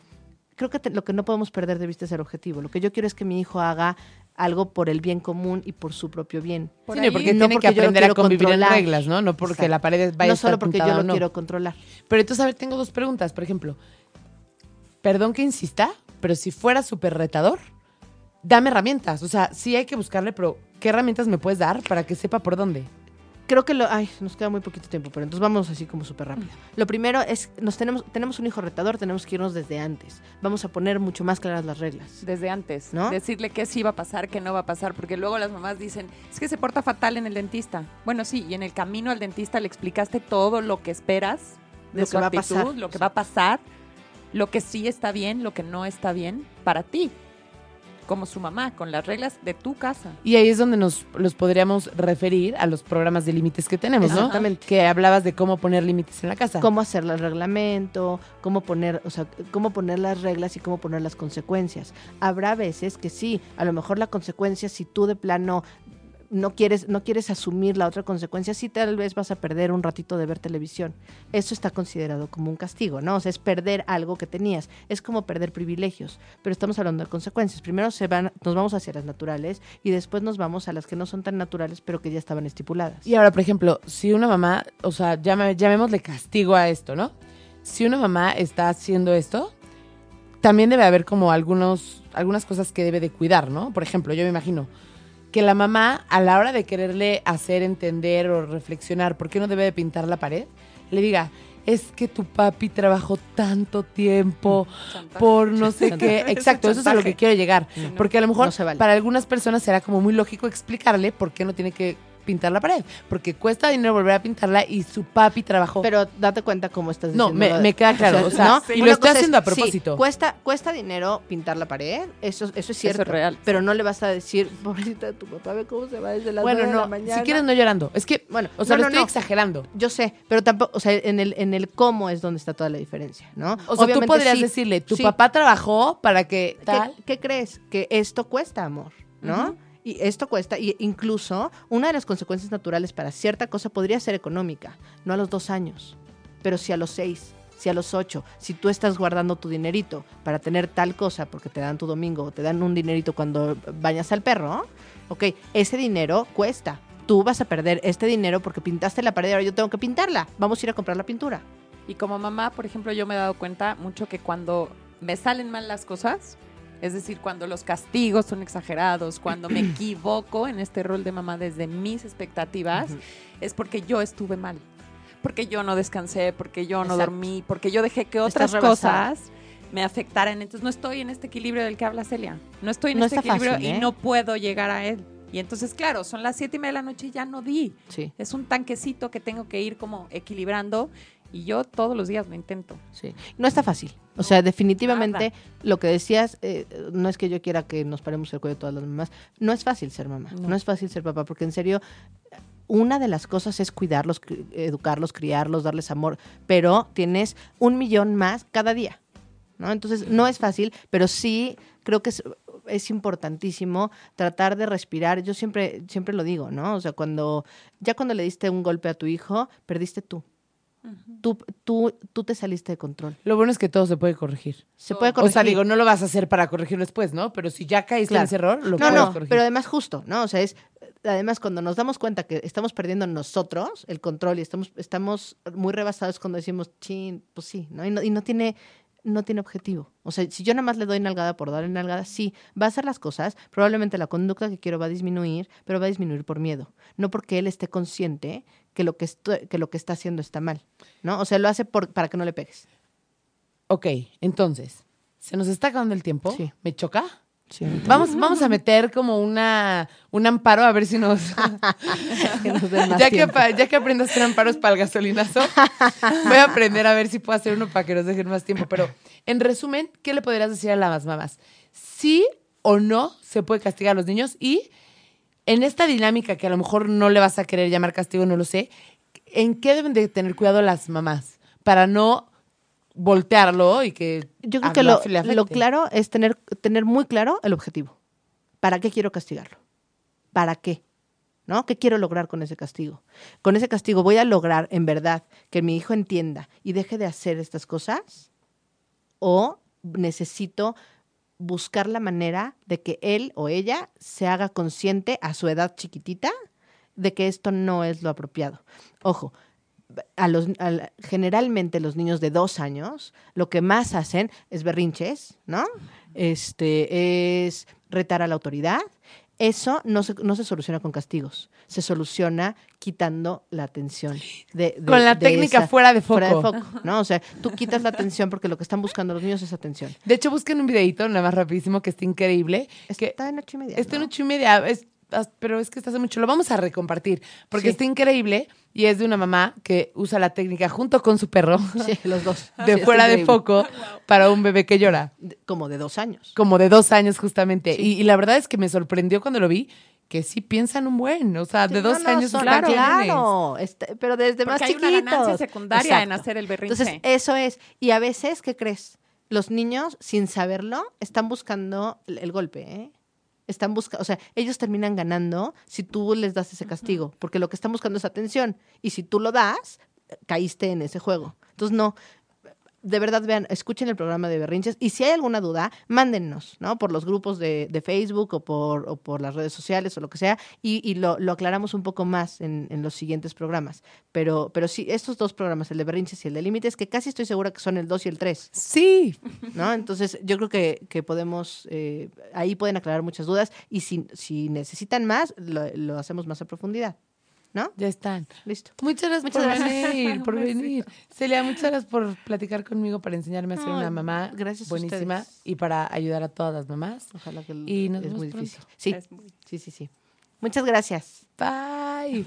S4: creo que te- lo que no podemos perder de vista es el objetivo. Lo que yo quiero es que mi hijo haga algo por el bien común y por su propio bien.
S5: Por
S3: Sí,
S5: ahí-
S3: porque
S4: no
S3: tiene
S4: porque
S3: que aprender a convivir en reglas, ¿no? No porque
S4: Exacto.
S3: la pared vaya a
S4: no
S3: estar
S4: solo porque yo lo
S3: no.
S4: quiero controlar.
S3: Pero entonces, a ver, tengo dos preguntas. Por ejemplo, perdón que insista, pero si fuera súper retador, dame herramientas. O sea, sí hay que buscarle, pero ¿qué herramientas me puedes dar para que sepa por dónde?
S4: Creo que lo, ay, nos queda muy poquito tiempo, pero entonces vamos así como súper rápido. Lo primero es, nos tenemos, tenemos un hijo retador, tenemos que irnos desde antes. Vamos a poner mucho más claras las reglas.
S5: Desde antes,
S4: ¿No?
S5: Decirle qué sí va a pasar, qué no va a pasar, porque luego las mamás dicen, es que se porta fatal en el dentista. Bueno, sí, y en el camino al dentista le explicaste todo lo que esperas de
S4: Lo
S5: su
S4: que va a pasar.
S5: lo que va a pasar, lo que sí está bien, lo que no está bien para ti, como su mamá, con las reglas de tu casa.
S3: Y ahí es donde nos los podríamos referir a los programas de límites que tenemos, ¿no?
S4: Exactamente.
S3: Que hablabas de cómo poner límites en la casa.
S4: Cómo hacer el reglamento, cómo poner, o sea, cómo poner las reglas y cómo poner las consecuencias. Habrá veces que sí, a lo mejor la consecuencia, si tú de plano no quieres, no quieres asumir la otra consecuencia, sí tal vez vas a perder un ratito de ver televisión. Eso está considerado como un castigo, ¿no? O sea, es perder algo que tenías. Es como perder privilegios. Pero estamos hablando de consecuencias. Primero se van, nos vamos hacia las naturales y después nos vamos a las que no son tan naturales, pero que ya estaban estipuladas.
S3: Y ahora, por ejemplo, si una mamá, o sea, llamémosle castigo a esto, ¿no? Si una mamá está haciendo esto, también debe haber como algunos, algunas cosas que debe de cuidar, ¿no? Por ejemplo, yo me imagino que la mamá, a la hora de quererle hacer entender o reflexionar por qué no debe de pintar la pared, le diga, es que tu papi trabajó tanto tiempo por no sé qué. Exacto, eso es a lo que quiero llegar. Porque a lo mejor
S4: No se vale.
S3: para algunas personas será como muy lógico explicarle por qué no tiene que pintar la pared. Porque cuesta dinero volver a pintarla y su papi trabajó.
S4: Pero date cuenta cómo estás
S3: No,
S4: diciendo.
S3: me-
S4: de-
S3: me queda claro, o sea,
S4: ¿no?
S3: y lo estoy
S4: es,
S3: haciendo a
S4: sí,
S3: propósito.
S4: cuesta, cuesta dinero pintar la pared, eso, eso es cierto.
S5: es real,
S4: Pero no le vas a decir, pobrecita de tu papá, ve cómo se va desde las
S3: bueno,
S4: nueve de la
S3: no,
S4: mañana.
S3: si quieres no llorando. Es que,
S4: Bueno,
S3: o sea,
S4: no,
S3: lo
S4: no,
S3: estoy
S4: no.
S3: exagerando.
S4: Yo sé, pero tampoco, o sea, en el, en el cómo es donde está toda la diferencia, ¿no?
S3: O sea,
S4: Obviamente
S3: tú podrías
S4: sí,
S3: decirle, tu
S4: sí.
S3: papá trabajó para que
S4: ¿Qué,
S3: tal.
S4: qué crees? Que esto cuesta, amor, ¿no? Y esto cuesta, y incluso una de las consecuencias naturales para cierta cosa podría ser económica, no a los dos años, pero sí a los seis, sí a los ocho. Si tú estás guardando tu dinerito para tener tal cosa, porque te dan tu domingo, o te dan un dinerito cuando bañas al perro, ok, ese dinero cuesta. Tú vas a perder este dinero porque pintaste la pared y ahora yo tengo que pintarla. Vamos a ir a comprar la pintura.
S5: Y como mamá, por ejemplo, yo me he dado cuenta mucho que cuando me salen mal las cosas, es decir, cuando los castigos son exagerados, cuando me equivoco en este rol de mamá desde mis expectativas, es porque yo estuve mal. Porque yo no descansé, porque yo no
S4: Exacto.
S5: dormí, porque yo dejé que otras cosas me afectaran. Entonces no estoy en este equilibrio del que habla Celia. No estoy en
S4: No
S5: este equilibrio
S4: fácil,
S5: y
S4: ¿eh?
S5: no puedo llegar a él. Y entonces, claro, son las siete y media de la noche y ya no di.
S4: Sí.
S5: Es un tanquecito que tengo que ir como equilibrando Y yo todos los días lo intento.
S4: Sí. No está fácil. O sea, definitivamente lo que decías, eh, no es que yo quiera que nos paremos el cuello todas las mamás. No es fácil ser mamá. No,
S5: No.
S4: es fácil ser papá, porque en serio, una de las cosas es cuidarlos, educarlos, criarlos, darles amor, pero tienes un millón más cada día. ¿no? Entonces, no es fácil, pero sí creo que es, es importantísimo tratar de respirar. Yo siempre, siempre lo digo, ¿no? O sea, cuando, ya cuando le diste un golpe a tu hijo, perdiste tú. Tú, tú, tú te saliste de control.
S3: Lo bueno es que todo se puede corregir.
S4: Se puede
S3: O
S4: corregir.
S3: sea, digo, no lo vas a hacer para corregirlo después, ¿no? Pero si ya caíste
S4: Claro.
S3: en ese error, lo
S4: no,
S3: puedes
S4: no,
S3: corregir.
S4: pero además justo, ¿no? O sea, es además cuando nos damos cuenta que estamos perdiendo nosotros el control y estamos estamos muy rebasados cuando decimos, "Chin, pues sí", ¿no? Y no, y no tiene no tiene objetivo. O sea, si yo nada más le doy nalgada por darle nalgada, sí, va a hacer las cosas, probablemente la conducta que quiero va a disminuir, pero va a disminuir por miedo, no porque él esté consciente que lo que, que, lo que está haciendo está mal, ¿no? O sea, lo hace por, para que no le pegues.
S3: Ok, entonces, se nos está acabando el tiempo.
S4: Sí.
S3: ¿Me choca? Vamos, vamos a meter como una un amparo a ver si nos.
S4: Que nos den más
S3: ya, que, ya que aprendo a hacer amparos para el gasolinazo, voy a aprender a ver si puedo hacer uno para que nos dejen más tiempo. Pero, en resumen, ¿qué le podrías decir a las mamás? ¿Sí o no se puede castigar a los niños? Y en esta dinámica que a lo mejor no le vas a querer llamar castigo, no lo sé, ¿en qué deben de tener cuidado las mamás? Para no voltearlo y que.
S4: Yo creo que lo, lo claro es tener, tener muy claro el objetivo. ¿Para qué quiero castigarlo? ¿Para qué? ¿No? ¿Qué quiero lograr con ese castigo? Con ese castigo voy a lograr en verdad que mi hijo entienda y deje de hacer estas cosas o necesito buscar la manera de que él o ella se haga consciente a su edad chiquitita de que esto no es lo apropiado. Ojo, a los, a generalmente los niños de dos años lo que más hacen es berrinches, ¿no? Este es retar a la autoridad. Eso no se, no se soluciona con castigos, se soluciona quitando la atención. De, de-
S3: Con la
S4: de
S3: técnica
S4: esa-
S3: fuera de
S4: fuera de
S3: foco.
S4: foco, ¿no? O sea, tú quitas la atención porque lo que están buscando los niños es atención.
S3: De hecho, busquen un videito, nada más rapidísimo, que está increíble. que
S4: Está en ocho y media.
S3: está en
S4: ¿no?
S3: ocho y media, es- pero es que está hace mucho. Lo vamos a recompartir, porque
S4: Sí.
S3: está increíble y es de una mamá que usa la técnica junto con su perro
S4: Sí, los dos.
S3: de
S4: Sí, está
S3: fuera de foco para un bebé que llora,
S4: De- Como de dos años.
S3: como de dos años justamente.
S4: Sí.
S3: Y, y la verdad es que me sorprendió cuando lo vi, que sí piensan un buen, o sea, de
S4: Sí,
S3: dos
S4: no, no,
S3: años
S4: claro, claro, este, pero desde más
S5: hay una
S4: chiquitos.
S5: ganancia secundaria en hacer el berrinche.
S4: Entonces, eso es. Y a veces, ¿qué crees? Los niños, sin saberlo, están buscando el, el golpe, ¿eh? Están buscando, o sea, ellos terminan ganando si tú les das ese castigo, porque lo que están buscando es atención. Y si tú lo das, caíste en ese juego. Entonces, no. De verdad, vean, escuchen el programa de Berrinches y si hay alguna duda, mándennos, ¿no? Por los grupos de, de Facebook o por, o por las redes sociales o lo que sea y, y lo, lo aclaramos un poco más en, en los siguientes programas. Pero, pero sí, estos dos programas, el de Berrinches y el de Límites, que casi estoy segura que son el 2 y el 3,
S3: Sí,
S4: ¿no? Entonces, yo creo que, que podemos, eh, ahí pueden aclarar muchas dudas y si, si necesitan más, lo, lo hacemos más a profundidad, ¿no?
S3: ya están.
S4: Listo.
S3: Muchas gracias
S4: Muchas
S3: por
S4: gracias.
S3: venir, por venir. Celia, muchas gracias por platicar conmigo, para enseñarme a ser
S4: No,
S3: una mamá
S4: gracias
S3: buenísima y para ayudar a todas las mamás.
S4: Ojalá que
S3: Y nos
S4: es
S3: vemos
S4: muy difícil. Sí,
S5: Es muy-
S4: sí, sí, sí. Muchas gracias.
S3: Bye.